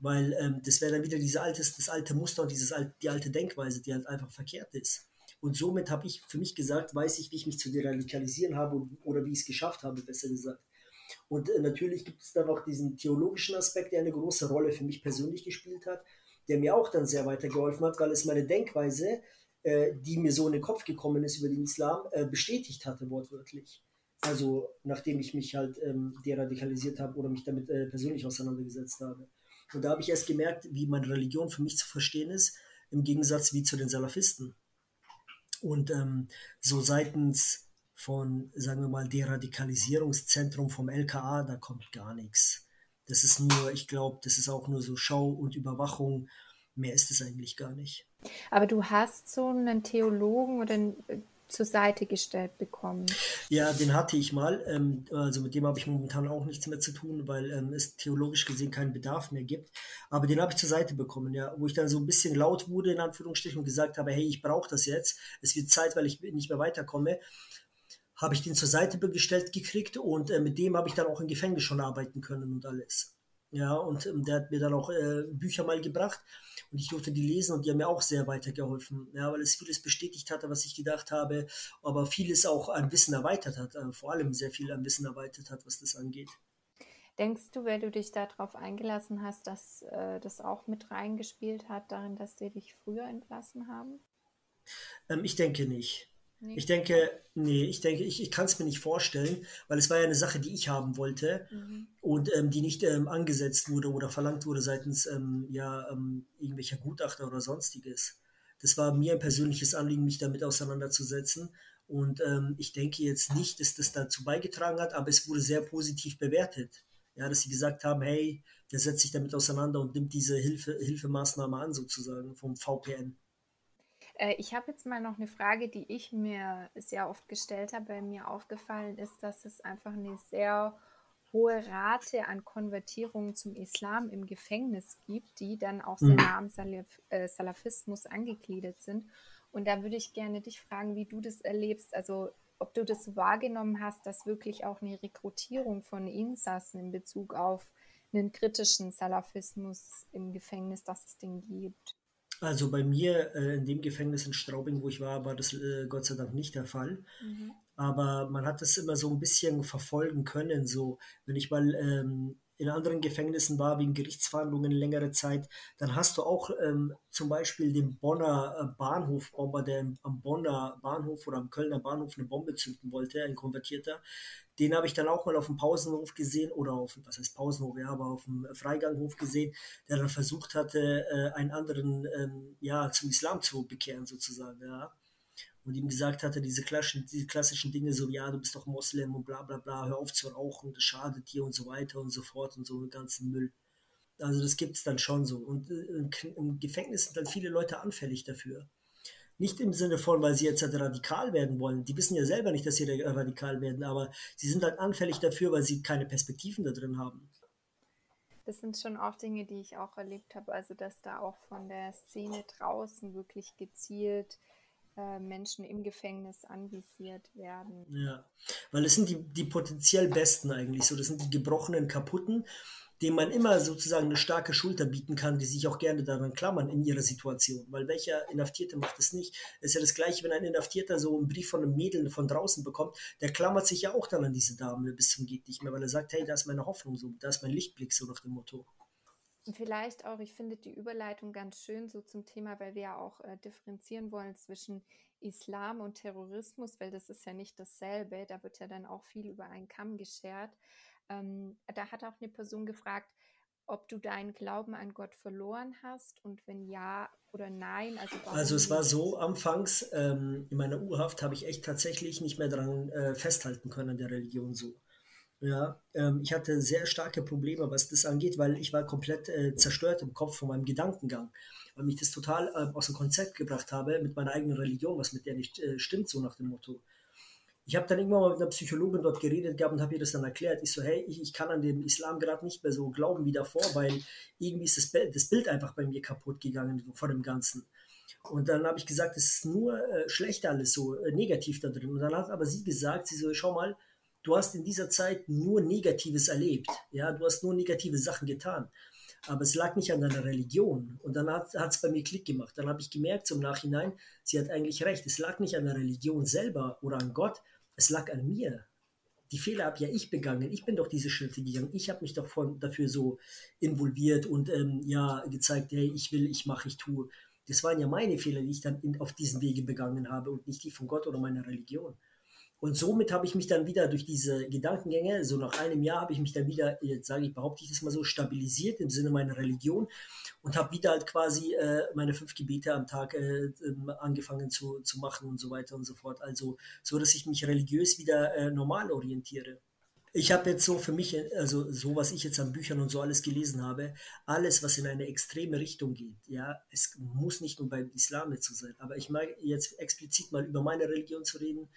[SPEAKER 2] Weil ähm, das wäre dann wieder diese altes, das alte Muster und dieses die alte Denkweise, die halt einfach verkehrt ist. Und somit habe ich für mich gesagt, weiß ich, wie ich mich zu deradikalisieren habe oder wie ich es geschafft habe, besser gesagt. Und äh, natürlich gibt es dann noch diesen theologischen Aspekt, der eine große Rolle für mich persönlich gespielt hat, der mir auch dann sehr weitergeholfen hat, weil es meine Denkweise, äh, die mir so in den Kopf gekommen ist über den Islam, äh, bestätigt hatte, wortwörtlich. Also nachdem ich mich halt ähm, deradikalisiert habe oder mich damit persönlich auseinandergesetzt habe. Und da habe ich erst gemerkt, wie meine Religion für mich zu verstehen ist, im Gegensatz wie zu den Salafisten. Und ähm, so seitens von, sagen wir mal, Deradikalisierungszentrum vom LKA, da kommt gar nichts. Das ist nur, ich glaube, das ist auch nur so Schau und Überwachung. Mehr ist es eigentlich gar nicht.
[SPEAKER 1] Aber du hast so einen Theologen oder einen zur Seite gestellt bekommen?
[SPEAKER 2] Ja, den hatte ich mal. Ähm, also mit dem habe ich momentan auch nichts mehr zu tun, weil ähm, es theologisch gesehen keinen Bedarf mehr gibt. Aber den habe ich zur Seite bekommen, ja, wo ich dann so ein bisschen laut wurde, in Anführungsstrichen, und gesagt habe, hey, ich brauche das jetzt. Es wird Zeit, weil ich nicht mehr weiterkomme habe ich den zur Seite gestellt gekriegt und äh, mit dem habe ich dann auch im Gefängnis schon arbeiten können und alles. Ja, und ähm, der hat mir dann auch äh, Bücher mal gebracht und ich durfte die lesen und die haben mir auch sehr weitergeholfen, ja, weil es vieles bestätigt hatte, was ich gedacht habe, aber vieles auch an Wissen erweitert hat, äh, vor allem sehr viel an Wissen erweitert hat, was das angeht.
[SPEAKER 1] Denkst du, wenn du dich darauf eingelassen hast, dass äh, das auch mit reingespielt hat, darin, dass sie dich früher entlassen haben?
[SPEAKER 2] Ähm, ich denke nicht. Nee. Ich denke, nee, ich denke, ich, ich kann es mir nicht vorstellen, weil es war ja eine Sache, die ich haben wollte mhm. und ähm, die nicht ähm, angesetzt wurde oder verlangt wurde seitens ähm, ja, ähm, irgendwelcher Gutachter oder sonstiges. Das war mir ein persönliches Anliegen, mich damit auseinanderzusetzen. Und ähm, ich denke jetzt nicht, dass das dazu beigetragen hat, aber es wurde sehr positiv bewertet. Ja, dass sie gesagt haben, hey, der setzt sich damit auseinander und nimmt diese Hilfe, Hilfemaßnahme an, sozusagen, vom VPN.
[SPEAKER 1] Äh, ich habe jetzt mal noch eine Frage, die ich mir sehr oft gestellt habe. Bei mir aufgefallen ist, dass es einfach eine sehr hohe Rate an Konvertierungen zum Islam im Gefängnis gibt, die dann auch sehr mhm. nah am Salaf äh, Salafismus angegliedert sind. Und da würde ich gerne dich fragen, wie du das erlebst. Also ob du das wahrgenommen hast, dass wirklich auch eine Rekrutierung von Insassen in Bezug auf einen kritischen Salafismus im Gefängnis, dass es den gibt.
[SPEAKER 2] Also bei mir äh, in dem Gefängnis in Straubing, wo ich war, war das äh, Gott sei Dank nicht der Fall. Mhm. aber man hat das immer so ein bisschen verfolgen können. So, wenn ich mal ähm, in anderen Gefängnissen war, wegen Gerichtsverhandlungen längere Zeit, dann hast du auch ähm, zum Beispiel den Bonner äh, Bahnhofbomber, der am Bonner Bahnhof oder am Kölner Bahnhof eine Bombe zünden wollte, ein Konvertierter. Den habe ich dann auch mal auf dem Pausenhof gesehen oder auf, was heißt Pausenhof, ja, aber auf dem Freiganghof gesehen, der dann versucht hatte, äh, einen anderen ähm, ja, zum Islam zu bekehren, sozusagen. Ja und ihm gesagt hatte, diese klassischen, diese klassischen Dinge, so, ja, du bist doch Moslem und bla bla bla, hör auf zu rauchen, das schadet dir und so weiter und so fort und so einen ganzen Müll. Also das gibt es dann schon so. Und äh, im Gefängnis sind dann viele Leute anfällig dafür. Nicht im Sinne von, weil sie jetzt halt radikal werden wollen. Die wissen ja selber nicht, dass sie radikal werden, aber sie sind halt anfällig dafür, weil sie keine Perspektiven da drin haben.
[SPEAKER 1] Das sind schon auch Dinge, die ich auch erlebt habe. Also, dass da auch von der Szene draußen wirklich gezielt Menschen im Gefängnis anvisiert werden.
[SPEAKER 2] Ja, weil es sind die, die potenziell Besten eigentlich so. Das sind die gebrochenen, kaputten, denen man immer sozusagen eine starke Schulter bieten kann, die sich auch gerne daran klammern in ihrer Situation. Weil welcher Inhaftierte macht das nicht? Es ist ja das Gleiche, wenn ein Inhaftierter so einen Brief von einem Mädel von draußen bekommt, der klammert sich ja auch dann an diese Dame bis zum geht nicht mehr, weil er sagt, hey, da ist meine Hoffnung so, da ist mein Lichtblick so nach dem Motto.
[SPEAKER 1] Vielleicht auch, ich finde die Überleitung ganz schön so zum Thema, weil wir ja auch äh, differenzieren wollen zwischen Islam und Terrorismus, weil das ist ja nicht dasselbe. Da wird ja dann auch viel über einen Kamm geschert. Ähm, da hat auch eine Person gefragt, ob du deinen Glauben an Gott verloren hast und wenn ja oder nein.
[SPEAKER 2] Also, also es war so, anfangs ähm, in meiner Urhaft habe ich echt tatsächlich nicht mehr daran äh, festhalten können an der Religion so. Ja, ähm, ich hatte sehr starke Probleme, was das angeht, weil ich war komplett äh, zerstört im Kopf von meinem Gedankengang, weil mich das total äh, aus dem Konzept gebracht habe mit meiner eigenen Religion, was mit der nicht äh, stimmt, so nach dem Motto. Ich habe dann irgendwann mal mit einer Psychologin dort geredet gehabt und habe ihr das dann erklärt. Ich so, hey, ich, ich kann an den Islam gerade nicht mehr so glauben wie davor, weil irgendwie ist das, das Bild einfach bei mir kaputt gegangen vor dem Ganzen. Und dann habe ich gesagt, es ist nur äh, schlecht alles so, äh, negativ da drin. Und dann hat aber sie gesagt, sie so, schau mal, du hast in dieser Zeit nur Negatives erlebt. Ja, du hast nur negative Sachen getan. Aber es lag nicht an deiner Religion. Und dann hat es bei mir Klick gemacht. Dann habe ich gemerkt zum Nachhinein, sie hat eigentlich recht. Es lag nicht an der Religion selber oder an Gott. Es lag an mir. Die Fehler habe ja ich begangen. Ich bin doch diese Schritte gegangen. Ich habe mich doch von, dafür so involviert und ähm, ja gezeigt, hey, ich will, ich mache, ich tue. Das waren ja meine Fehler, die ich dann in, auf diesen Wege begangen habe und nicht die von Gott oder meiner Religion. Und somit habe ich mich dann wieder durch diese Gedankengänge, so nach einem Jahr habe ich mich dann wieder, jetzt sage ich, behaupte ich das mal so, stabilisiert im Sinne meiner Religion und habe wieder halt quasi äh, meine fünf Gebete am Tag äh, ähm, angefangen zu, zu machen und so weiter und so fort. Also so, dass ich mich religiös wieder äh, normal orientiere. Ich habe jetzt so für mich, also so was ich jetzt an Büchern und so alles gelesen habe, alles, was in eine extreme Richtung geht, ja, es muss nicht nur beim Islam jetzt so sein, aber ich mag jetzt explizit mal über meine Religion zu reden,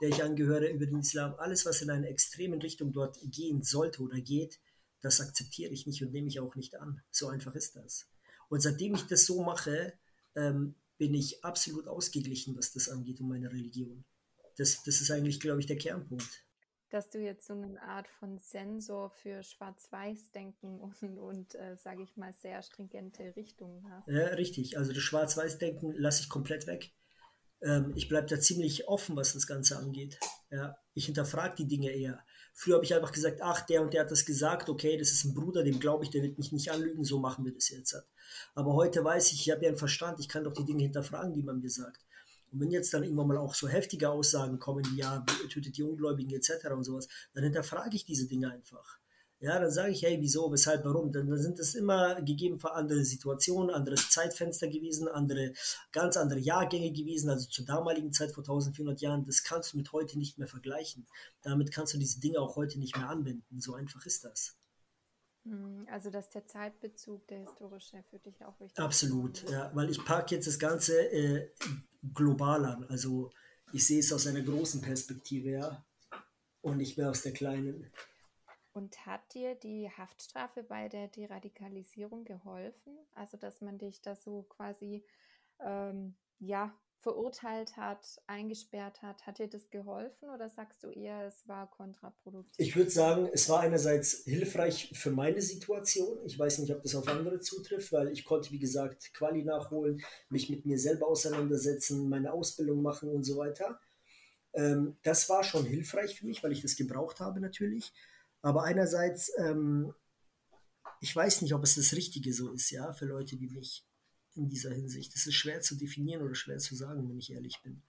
[SPEAKER 2] der ich angehöre, über den Islam, alles, was in eine extreme Richtung dort gehen sollte oder geht, das akzeptiere ich nicht und nehme ich auch nicht an. So einfach ist das. Und seitdem ich das so mache, ähm, bin ich absolut ausgeglichen, was das angeht um meine Religion. Das, das ist eigentlich, glaube ich, der Kernpunkt.
[SPEAKER 1] Dass du jetzt so eine Art von Sensor für Schwarz-Weiß-Denken und, und äh, sage ich mal, sehr stringente Richtungen hast.
[SPEAKER 2] Ja, richtig. Also das Schwarz-Weiß-Denken lasse ich komplett weg ähm, ich bleibe da ziemlich offen, was das Ganze angeht. Ja, ich hinterfrage die Dinge eher. Früher habe ich einfach gesagt, ach, der und der hat das gesagt, okay, das ist ein Bruder, dem glaube ich, der wird mich nicht anlügen, so machen wir das jetzt. Aber heute weiß ich, ich habe ja einen Verstand, ich kann doch die Dinge hinterfragen, die man mir sagt. Und wenn jetzt dann irgendwann mal auch so heftige Aussagen kommen, wie ja, tötet die Ungläubigen etc. und sowas, dann hinterfrage ich diese Dinge einfach. Ja, dann sage ich, hey, wieso, weshalb, warum? Dann, dann sind es immer gegeben für andere Situationen, anderes Zeitfenster gewesen, andere, ganz andere Jahrgänge gewesen, also zur damaligen Zeit vor 1400 Jahren. Das kannst du mit heute nicht mehr vergleichen. Damit kannst du diese Dinge auch heute nicht mehr anwenden. So einfach ist das.
[SPEAKER 1] Hm, also, dass der Zeitbezug, der historische, für dich auch wichtig
[SPEAKER 2] Absolut, ist. ja, weil ich packe jetzt das Ganze äh, global an. Also, ich sehe es aus einer großen Perspektive, ja, und nicht mehr aus der kleinen.
[SPEAKER 1] Und hat dir die Haftstrafe bei der Deradikalisierung geholfen? Also, dass man dich da so quasi, ähm, ja, verurteilt hat, eingesperrt hat. Hat dir das geholfen oder sagst du eher, es war kontraproduktiv?
[SPEAKER 2] Ich würde sagen, es war einerseits hilfreich für meine Situation. Ich weiß nicht, ob das auf andere zutrifft, weil ich konnte, wie gesagt, Quali nachholen, mich mit mir selber auseinandersetzen, meine Ausbildung machen und so weiter. Ähm, das war schon hilfreich für mich, weil ich das gebraucht habe natürlich. Aber einerseits, ähm, ich weiß nicht, ob es das Richtige so ist, ja, für Leute wie mich in dieser Hinsicht. Das ist schwer zu definieren oder schwer zu sagen, wenn ich ehrlich bin.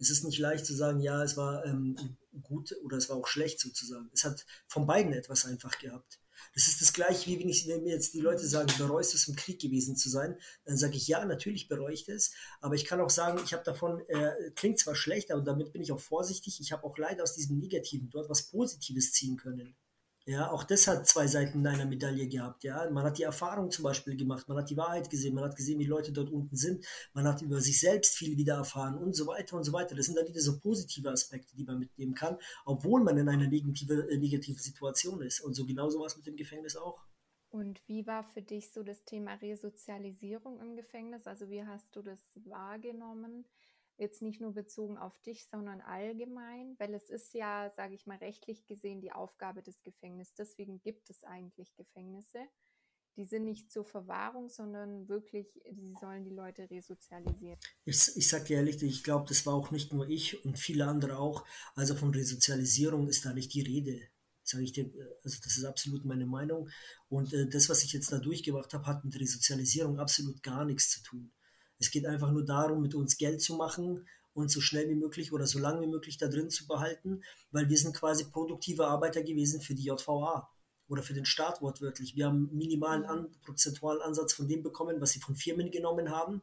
[SPEAKER 2] Es ist nicht leicht zu sagen, ja, es war ähm, gut oder es war auch schlecht sozusagen. Es hat von beiden etwas einfach gehabt. Das ist das gleiche, wie wenn, ich, wenn mir jetzt die Leute sagen, bereust du es im Krieg gewesen zu sein, dann sage ich, ja, natürlich bereue ich das, aber ich kann auch sagen, ich habe davon, äh, klingt zwar schlecht, aber damit bin ich auch vorsichtig, ich habe auch leider aus diesem Negativen dort was Positives ziehen können. Ja, auch das hat zwei Seiten einer Medaille gehabt. Ja, man hat die Erfahrung zum Beispiel gemacht, man hat die Wahrheit gesehen, man hat gesehen, wie Leute dort unten sind, man hat über sich selbst viel wieder erfahren und so weiter und so weiter. Das sind dann wieder so positive Aspekte, die man mitnehmen kann, obwohl man in einer negative, äh, negative Situation ist. Und so genau sowas mit dem Gefängnis auch.
[SPEAKER 1] Und wie war für dich so das Thema Resozialisierung im Gefängnis? Also wie hast du das wahrgenommen? Jetzt nicht nur bezogen auf dich, sondern allgemein, weil es ist ja, sage ich mal, rechtlich gesehen die Aufgabe des Gefängnisses. Deswegen gibt es eigentlich Gefängnisse. Die sind nicht zur Verwahrung, sondern wirklich, sie sollen die Leute resozialisieren.
[SPEAKER 2] Ich, ich sage dir ehrlich, ich glaube, das war auch nicht nur ich und viele andere auch. Also von Resozialisierung ist da nicht die Rede sage ich dir, also das ist absolut meine Meinung. Und äh, das, was ich jetzt da durchgemacht habe, hat mit Resozialisierung absolut gar nichts zu tun. Es geht einfach nur darum, mit uns Geld zu machen und so schnell wie möglich oder so lange wie möglich da drin zu behalten, weil wir sind quasi produktive Arbeiter gewesen für die JVA oder für den Staat wortwörtlich. Wir haben minimalen an, prozentualen Ansatz von dem bekommen, was sie von Firmen genommen haben.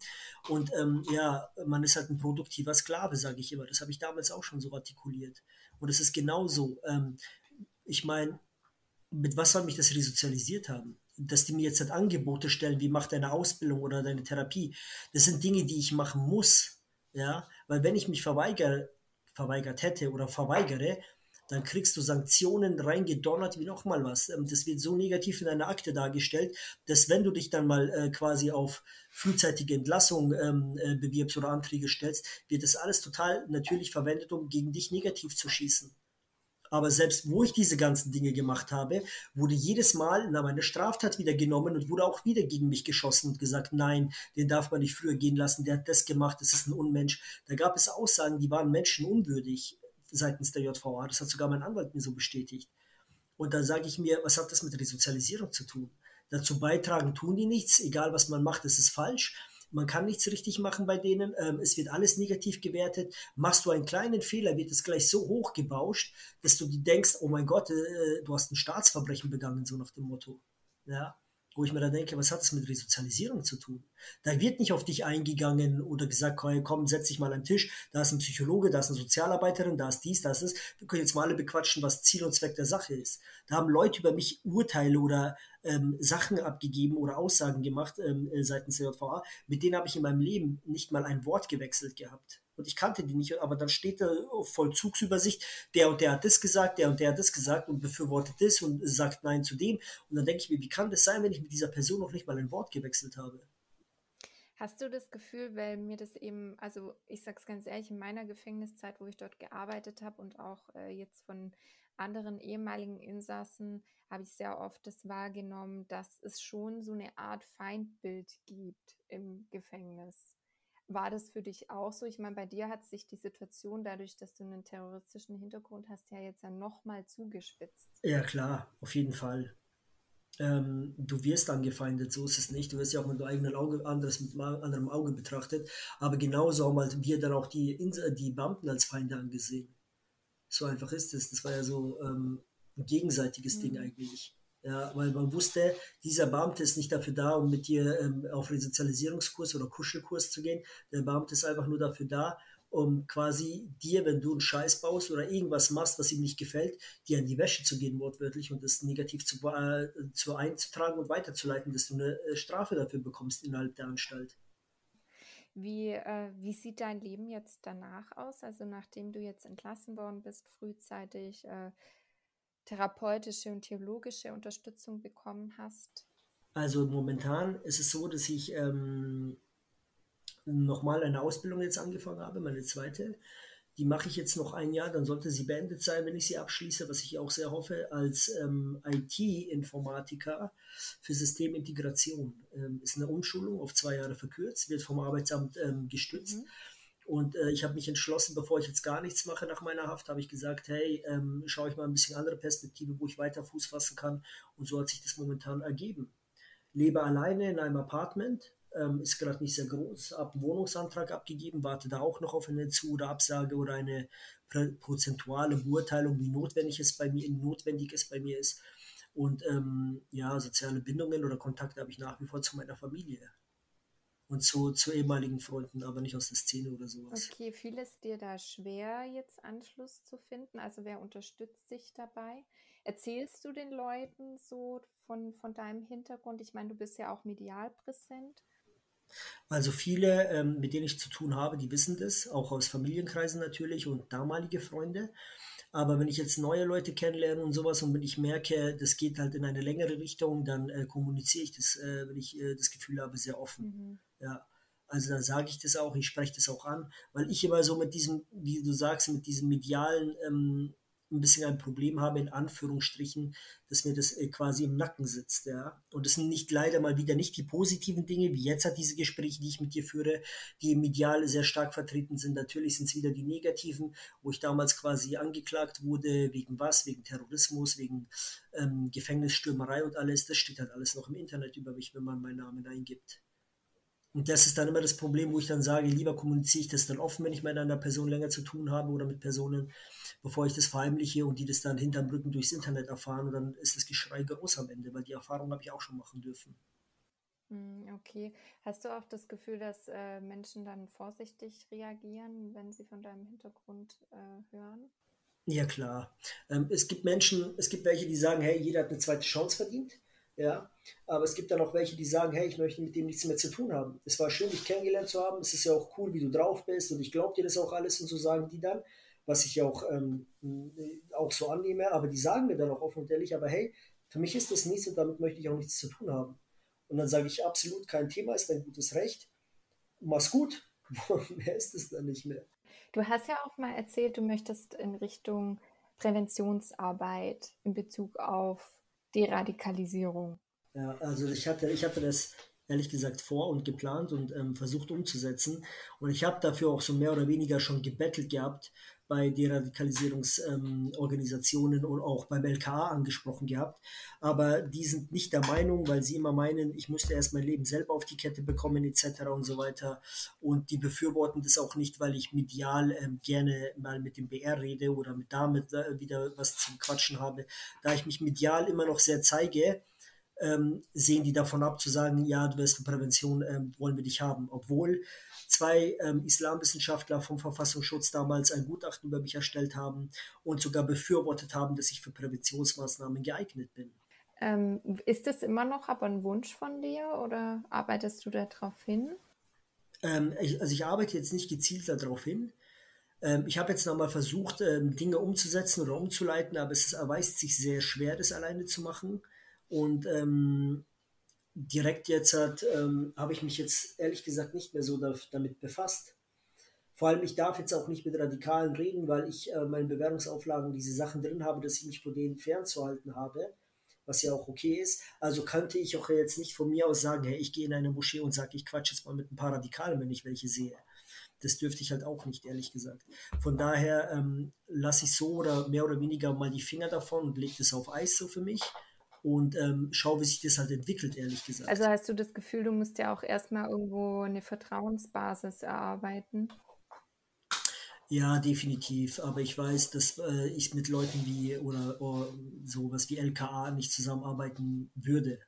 [SPEAKER 2] Und ähm, ja, man ist halt ein produktiver Sklave, sage ich immer. Das habe ich damals auch schon so artikuliert. Und es ist genauso. Ähm, ich meine, mit was soll mich das resozialisiert haben? Dass die mir jetzt halt Angebote stellen, wie mach deine Ausbildung oder deine Therapie. Das sind Dinge, die ich machen muss. Ja, weil wenn ich mich verweigere, verweigert hätte oder verweigere, dann kriegst du Sanktionen reingedonnert wie nochmal was. Ähm, das wird so negativ in einer Akte dargestellt, dass wenn du dich dann mal äh, quasi auf frühzeitige Entlassung ähm, äh, bewirbst oder Anträge stellst, wird das alles total natürlich verwendet, um gegen dich negativ zu schießen. Aber selbst wo ich diese ganzen Dinge gemacht habe, wurde jedes Mal na, meine Straftat wieder genommen und wurde auch wieder gegen mich geschossen und gesagt, nein, den darf man nicht früher gehen lassen, der hat das gemacht, das ist ein Unmensch. Da gab es Aussagen, die waren menschenunwürdig seitens der JVA. Das hat sogar mein Anwalt mir so bestätigt. Und da sage ich mir, was hat das mit Resozialisierung zu tun? Dazu beitragen tun die nichts, egal was man macht, das ist falsch. Man kann nichts richtig machen bei denen. Ähm, es wird alles negativ gewertet. Machst du einen kleinen Fehler, wird es gleich so hoch gebauscht, dass du denkst, oh mein Gott, äh, du hast ein Staatsverbrechen begangen, so nach dem Motto. Ja wo ich mir da denke, was hat das mit Resozialisierung zu tun? Da wird nicht auf dich eingegangen oder gesagt, komm, setz dich mal am Tisch, da ist ein Psychologe, da ist eine Sozialarbeiterin, da ist dies, da ist das. Wir können jetzt mal alle bequatschen, was Ziel und Zweck der Sache ist. Da haben Leute über mich Urteile oder ähm, Sachen abgegeben oder Aussagen gemacht ähm, äh, seitens der JVA, mit denen habe ich in meinem Leben nicht mal ein Wort gewechselt gehabt und ich kannte die nicht, aber dann steht da Vollzugsübersicht, der und der hat das gesagt, der und der hat das gesagt und befürwortet das und sagt Nein zu dem. Und dann denke ich mir, wie kann das sein, wenn ich mit dieser Person noch nicht mal ein Wort gewechselt habe?
[SPEAKER 1] Hast du das Gefühl, weil mir das eben, also ich sage es ganz ehrlich, in meiner Gefängniszeit, wo ich dort gearbeitet habe und auch äh, jetzt von anderen ehemaligen Insassen, habe ich sehr oft das wahrgenommen, dass es schon so eine Art Feindbild gibt im Gefängnis. War das für dich auch so? Ich meine, bei dir hat sich die Situation dadurch, dass du einen terroristischen Hintergrund hast, ja jetzt ja nochmal zugespitzt.
[SPEAKER 2] Ja, klar, auf jeden Fall. Ähm, du wirst angefeindet, so ist es nicht. Du wirst ja auch mit deinem eigenen Auge anderes mit anderem Auge betrachtet. Aber genauso haben halt wir dann auch die, die Beamten als Feinde angesehen. So einfach ist es. Das war ja so ähm, ein gegenseitiges mhm. Ding eigentlich. Ja, weil man wusste, dieser Beamte ist nicht dafür da, um mit dir ähm, auf Resozialisierungskurs oder Kuschelkurs zu gehen. Der Beamte ist einfach nur dafür da, um quasi dir, wenn du einen Scheiß baust oder irgendwas machst, was ihm nicht gefällt, dir an die Wäsche zu gehen, wortwörtlich, und das negativ zu, äh, zu einzutragen und weiterzuleiten, dass du eine äh, Strafe dafür bekommst innerhalb der Anstalt.
[SPEAKER 1] Wie, äh, wie sieht dein Leben jetzt danach aus? Also nachdem du jetzt entlassen worden bist, frühzeitig, äh, therapeutische und theologische Unterstützung bekommen hast?
[SPEAKER 2] Also momentan ist es so, dass ich ähm, nochmal eine Ausbildung jetzt angefangen habe, meine zweite. Die mache ich jetzt noch ein Jahr, dann sollte sie beendet sein, wenn ich sie abschließe, was ich auch sehr hoffe, als ähm, IT-Informatiker für Systemintegration. Ähm, ist eine Umschulung auf zwei Jahre verkürzt, wird vom Arbeitsamt ähm, gestützt. Mhm Und äh, ich habe mich entschlossen, bevor ich jetzt gar nichts mache nach meiner Haft, habe ich gesagt, hey, ähm, schaue ich mal ein bisschen andere Perspektive, wo ich weiter Fuß fassen kann. Und so hat sich das momentan ergeben. Lebe alleine in einem Apartment, ähm, ist gerade nicht sehr groß, habe einen Wohnungsantrag abgegeben, warte da auch noch auf eine Zu- oder Absage oder eine prozentuale Beurteilung, wie notwendig es bei mir, notwendig es bei mir ist. Und ähm, ja, soziale Bindungen oder Kontakte habe ich nach wie vor zu meiner Familie und zu, zu ehemaligen Freunden, aber nicht aus der Szene oder sowas.
[SPEAKER 1] Okay, fiel es dir da schwer, jetzt Anschluss zu finden? Also wer unterstützt dich dabei? Erzählst du den Leuten so von, von deinem Hintergrund? Ich meine, du bist ja auch medial präsent.
[SPEAKER 2] Also viele, ähm, mit denen ich zu tun habe, die wissen das, auch aus Familienkreisen natürlich und damalige Freunde. Aber wenn ich jetzt neue Leute kennenlerne und sowas und wenn ich merke, das geht halt in eine längere Richtung, dann äh, kommuniziere ich das, äh, wenn ich äh, das Gefühl habe, sehr offen. Mhm. Ja. Also dann sage ich das auch, ich spreche das auch an, weil ich immer so mit diesem, wie du sagst, mit diesem medialen ähm, ein bisschen ein Problem habe, in Anführungsstrichen, dass mir das äh, quasi im Nacken sitzt. Ja? Und das sind nicht leider mal wieder nicht die positiven Dinge, wie jetzt hat diese Gespräche, die ich mit dir führe, die Medial sehr stark vertreten sind. Natürlich sind es wieder die negativen, wo ich damals quasi angeklagt wurde, wegen was, wegen Terrorismus, wegen ähm, Gefängnisstürmerei und alles. Das steht halt alles noch im Internet über mich, wenn man meinen Namen eingibt. Und das ist dann immer das Problem, wo ich dann sage, lieber kommuniziere ich das dann offen, wenn ich mit einer Person länger zu tun habe oder mit Personen, bevor ich das verheimliche und die das dann hinterm Rücken durchs Internet erfahren. Und dann ist das Geschrei groß am Ende, weil die Erfahrung habe ich auch schon machen dürfen.
[SPEAKER 1] Hm, okay. Hast du auch das Gefühl, dass äh, Menschen dann vorsichtig reagieren, wenn sie von deinem Hintergrund äh, hören?
[SPEAKER 2] Ja, klar. Ähm, es gibt Menschen, es gibt welche, die sagen, hey, jeder hat eine zweite Chance verdient. Ja, aber es gibt dann auch welche, die sagen, hey, ich möchte mit dem nichts mehr zu tun haben. Es war schön, dich kennengelernt zu haben. Es ist ja auch cool, wie du drauf bist und ich glaube dir das auch alles und so sagen die dann, was ich auch, ähm, auch so annehme. Aber die sagen mir dann auch offen und ehrlich, aber hey, für mich ist das nichts und damit möchte ich auch nichts zu tun haben. Und dann sage ich absolut kein Thema, ist dein gutes Recht. Mach's gut. mehr ist es dann nicht mehr.
[SPEAKER 1] Du hast ja auch mal erzählt, du möchtest in Richtung Präventionsarbeit in Bezug auf Deradikalisierung?
[SPEAKER 2] Ja, also ich hatte, ich hatte das ehrlich gesagt vor und geplant und ähm, versucht umzusetzen. Und ich habe dafür auch so mehr oder weniger schon gebettelt gehabt bei Deradikalisierungsorganisationen ähm, und auch beim LKA angesprochen gehabt. Aber die sind nicht der Meinung, weil sie immer meinen, ich müsste erst mein Leben selber auf die Kette bekommen etc. und so weiter. Und die befürworten das auch nicht, weil ich medial ähm, gerne mal mit dem BR rede oder mit damit äh, wieder was zum Quatschen habe. Da ich mich medial immer noch sehr zeige, ähm, sehen die davon ab zu sagen, ja, du wirst für Prävention, ähm, wollen wir dich haben. Obwohl zwei ähm, Islamwissenschaftler vom Verfassungsschutz damals ein Gutachten über mich erstellt haben und sogar befürwortet haben, dass ich für Präventionsmaßnahmen geeignet bin.
[SPEAKER 1] Ähm, ist das immer noch aber ein Wunsch von dir oder arbeitest du darauf hin?
[SPEAKER 2] Ähm, ich, also ich arbeite jetzt nicht gezielt darauf hin. Ähm, ich habe jetzt nochmal versucht, Dinge umzusetzen oder umzuleiten, aber es erweist sich sehr schwer, das alleine zu machen. Und ähm, direkt jetzt hat, ähm, habe ich mich jetzt ehrlich gesagt nicht mehr so da, damit befasst. Vor allem, ich darf jetzt auch nicht mit Radikalen reden, weil ich äh, meine Bewerbungsauflagen diese Sachen drin habe, dass ich mich vor denen fernzuhalten habe, was ja auch okay ist. Also könnte ich auch jetzt nicht von mir aus sagen, hey, ich gehe in eine Moschee und sage, ich quatsche jetzt mal mit ein paar Radikalen, wenn ich welche sehe. Das dürfte ich halt auch nicht, ehrlich gesagt. Von daher ähm, lasse ich so oder mehr oder weniger mal die Finger davon und lege das auf Eis so für mich und ähm, schau, wie sich das halt entwickelt, ehrlich gesagt.
[SPEAKER 1] Also hast du das Gefühl, du musst ja auch erstmal irgendwo eine Vertrauensbasis erarbeiten?
[SPEAKER 2] Ja, definitiv. Aber ich weiß, dass äh, ich mit Leuten wie oder, oder sowas wie LKA nicht zusammenarbeiten würde.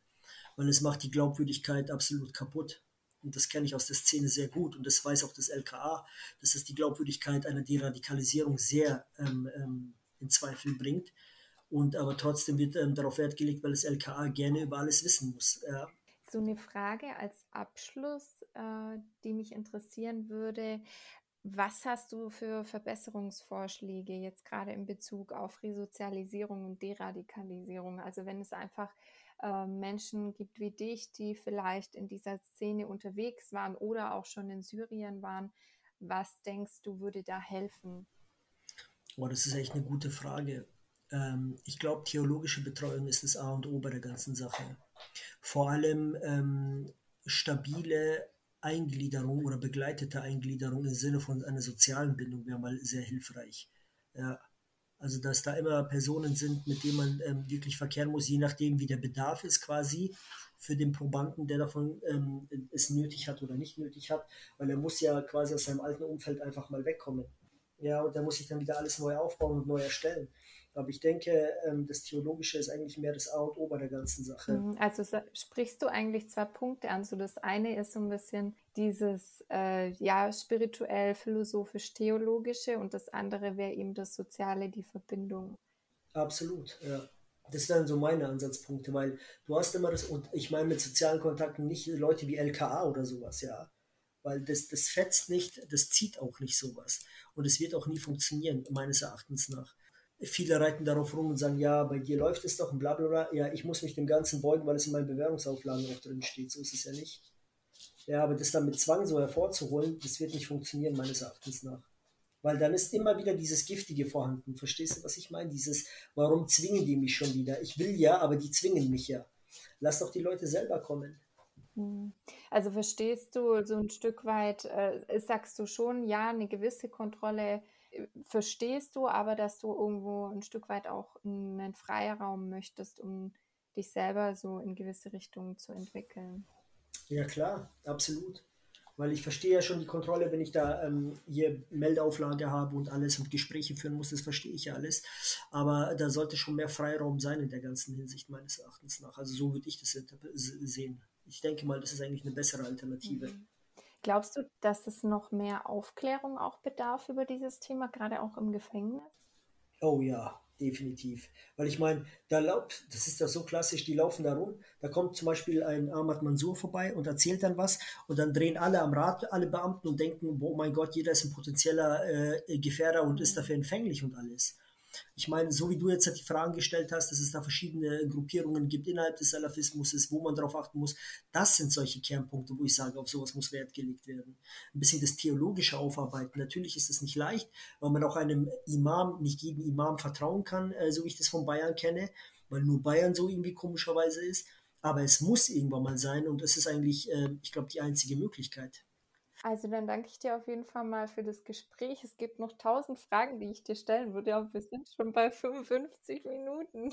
[SPEAKER 2] Weil es macht die Glaubwürdigkeit absolut kaputt. Und das kenne ich aus der Szene sehr gut. Und das weiß auch das LKA, dass es die Glaubwürdigkeit einer Deradikalisierung sehr ähm, ähm, in Zweifel bringt. Und aber trotzdem wird ähm, darauf Wert gelegt, weil das LKA gerne über alles wissen muss. Ja.
[SPEAKER 1] So eine Frage als Abschluss, äh, die mich interessieren würde. Was hast du für Verbesserungsvorschläge jetzt gerade in Bezug auf Resozialisierung und Deradikalisierung? Also wenn es einfach äh, Menschen gibt wie dich, die vielleicht in dieser Szene unterwegs waren oder auch schon in Syrien waren, was denkst du würde da helfen?
[SPEAKER 2] Oh, das ist echt eine gute Frage. Ähm, ich glaube, theologische Betreuung ist das A und O bei der ganzen Sache. Vor allem ähm, stabile Eingliederung oder begleitete Eingliederung im Sinne von einer sozialen Bindung wäre mal sehr hilfreich. Ja. Also, dass da immer Personen sind, mit denen man ähm, wirklich verkehren muss, je nachdem, wie der Bedarf ist quasi für den Probanden, der davon ähm, es nötig hat oder nicht nötig hat, weil er muss ja quasi aus seinem alten Umfeld einfach mal wegkommen. Ja, und da muss sich dann wieder alles neu aufbauen und neu erstellen. Aber ich denke, ähm, das Theologische ist eigentlich mehr das A und O bei der ganzen Sache.
[SPEAKER 1] Mhm, also sprichst du eigentlich zwei Punkte an. So das eine ist so ein bisschen dieses äh, ja spirituell, philosophisch, theologische und das andere wäre eben das Soziale, die Verbindung.
[SPEAKER 2] Absolut, ja. Das wären so meine Ansatzpunkte, weil du hast immer das, und ich meine mit sozialen Kontakten nicht Leute wie LKA oder sowas, ja. Weil das, das fetzt nicht, das zieht auch nicht sowas. Und es wird auch nie funktionieren, meines Erachtens nach. Viele reiten darauf rum und sagen, ja, bei dir läuft es doch und bla bla bla. Ja, ich muss mich dem Ganzen beugen, weil es in meinen Bewährungsauflagen auch drin steht. So ist es ja nicht. Ja, aber das dann mit Zwang so hervorzuholen, das wird nicht funktionieren, meines Erachtens nach. Weil dann ist immer wieder dieses Giftige vorhanden. Verstehst du, was ich meine? Dieses, warum zwingen die mich schon wieder? Ich will ja, aber die zwingen mich ja. Lass doch die Leute selber kommen.
[SPEAKER 1] Hm. Also verstehst du so ein Stück weit, äh, sagst du schon, ja, eine gewisse Kontrolle verstehst du, aber dass du irgendwo ein Stück weit auch einen Freiraum möchtest, um dich selber so in gewisse Richtungen zu entwickeln.
[SPEAKER 2] Ja klar, absolut. Weil ich verstehe ja schon die Kontrolle, wenn ich da ähm, hier Meldeauflage habe und alles und Gespräche führen muss, das verstehe ich ja alles. Aber da sollte schon mehr Freiraum sein in der ganzen Hinsicht meines Erachtens nach. Also so würde ich das sehen. Ich denke mal, das ist eigentlich eine bessere Alternative. Mhm.
[SPEAKER 1] Glaubst du, dass es noch mehr Aufklärung auch bedarf über dieses Thema, gerade auch im Gefängnis?
[SPEAKER 2] Oh ja, definitiv. Weil ich meine, da lauft, das ist ja so klassisch, die laufen da rum, da kommt zum Beispiel ein Ahmad Mansour vorbei und erzählt dann was und dann drehen alle am Rad, alle Beamten und denken, oh mein Gott, jeder ist ein potenzieller äh, Gefährder und ist dafür empfänglich und alles. Ich meine, so wie du jetzt die Fragen gestellt hast, dass es da verschiedene Gruppierungen gibt innerhalb des Salafismus, wo man darauf achten muss, das sind solche Kernpunkte, wo ich sage, auf sowas muss Wert gelegt werden. Ein bisschen das theologische Aufarbeiten. Natürlich ist es nicht leicht, weil man auch einem Imam, nicht jedem Imam vertrauen kann, äh, so wie ich das von Bayern kenne, weil nur Bayern so irgendwie komischerweise ist. Aber es muss irgendwann mal sein und es ist eigentlich, äh, ich glaube, die einzige Möglichkeit.
[SPEAKER 1] Also dann danke ich dir auf jeden Fall mal für das Gespräch. Es gibt noch tausend Fragen, die ich dir stellen würde, aber wir sind schon bei 55 Minuten.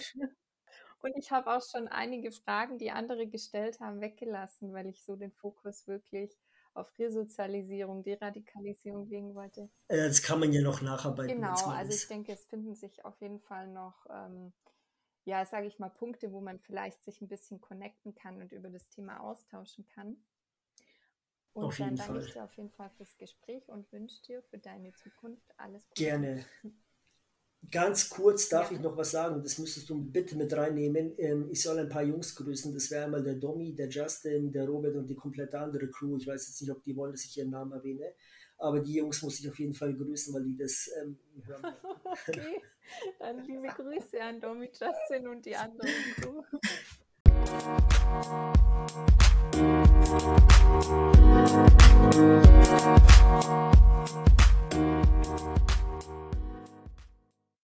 [SPEAKER 1] Und ich habe auch schon einige Fragen, die andere gestellt haben, weggelassen, weil ich so den Fokus wirklich auf Resozialisierung, Deradikalisierung legen wollte.
[SPEAKER 2] Äh, das kann man ja noch nacharbeiten.
[SPEAKER 1] Genau, also ich denke, es finden sich auf jeden Fall noch, ähm, ja, sage ich mal, Punkte, wo man vielleicht sich ein bisschen connecten kann und über das Thema austauschen kann. Und auf dann danke Fall. ich dir auf jeden Fall fürs Gespräch und wünsche dir für deine Zukunft alles
[SPEAKER 2] Gute. Gerne. Ganz kurz darf ja. ich noch was sagen, das müsstest du bitte mit reinnehmen. Ähm, ich soll ein paar Jungs grüßen. Das wäre einmal der Domi, der Justin, der Robert und die komplette andere Crew. Ich weiß jetzt nicht, ob die wollen, dass ich ihren Namen erwähne. Aber die Jungs muss ich auf jeden Fall grüßen, weil die das ähm, hören.
[SPEAKER 1] okay, dann liebe Grüße an Domi, Justin und die andere Crew. Thank you.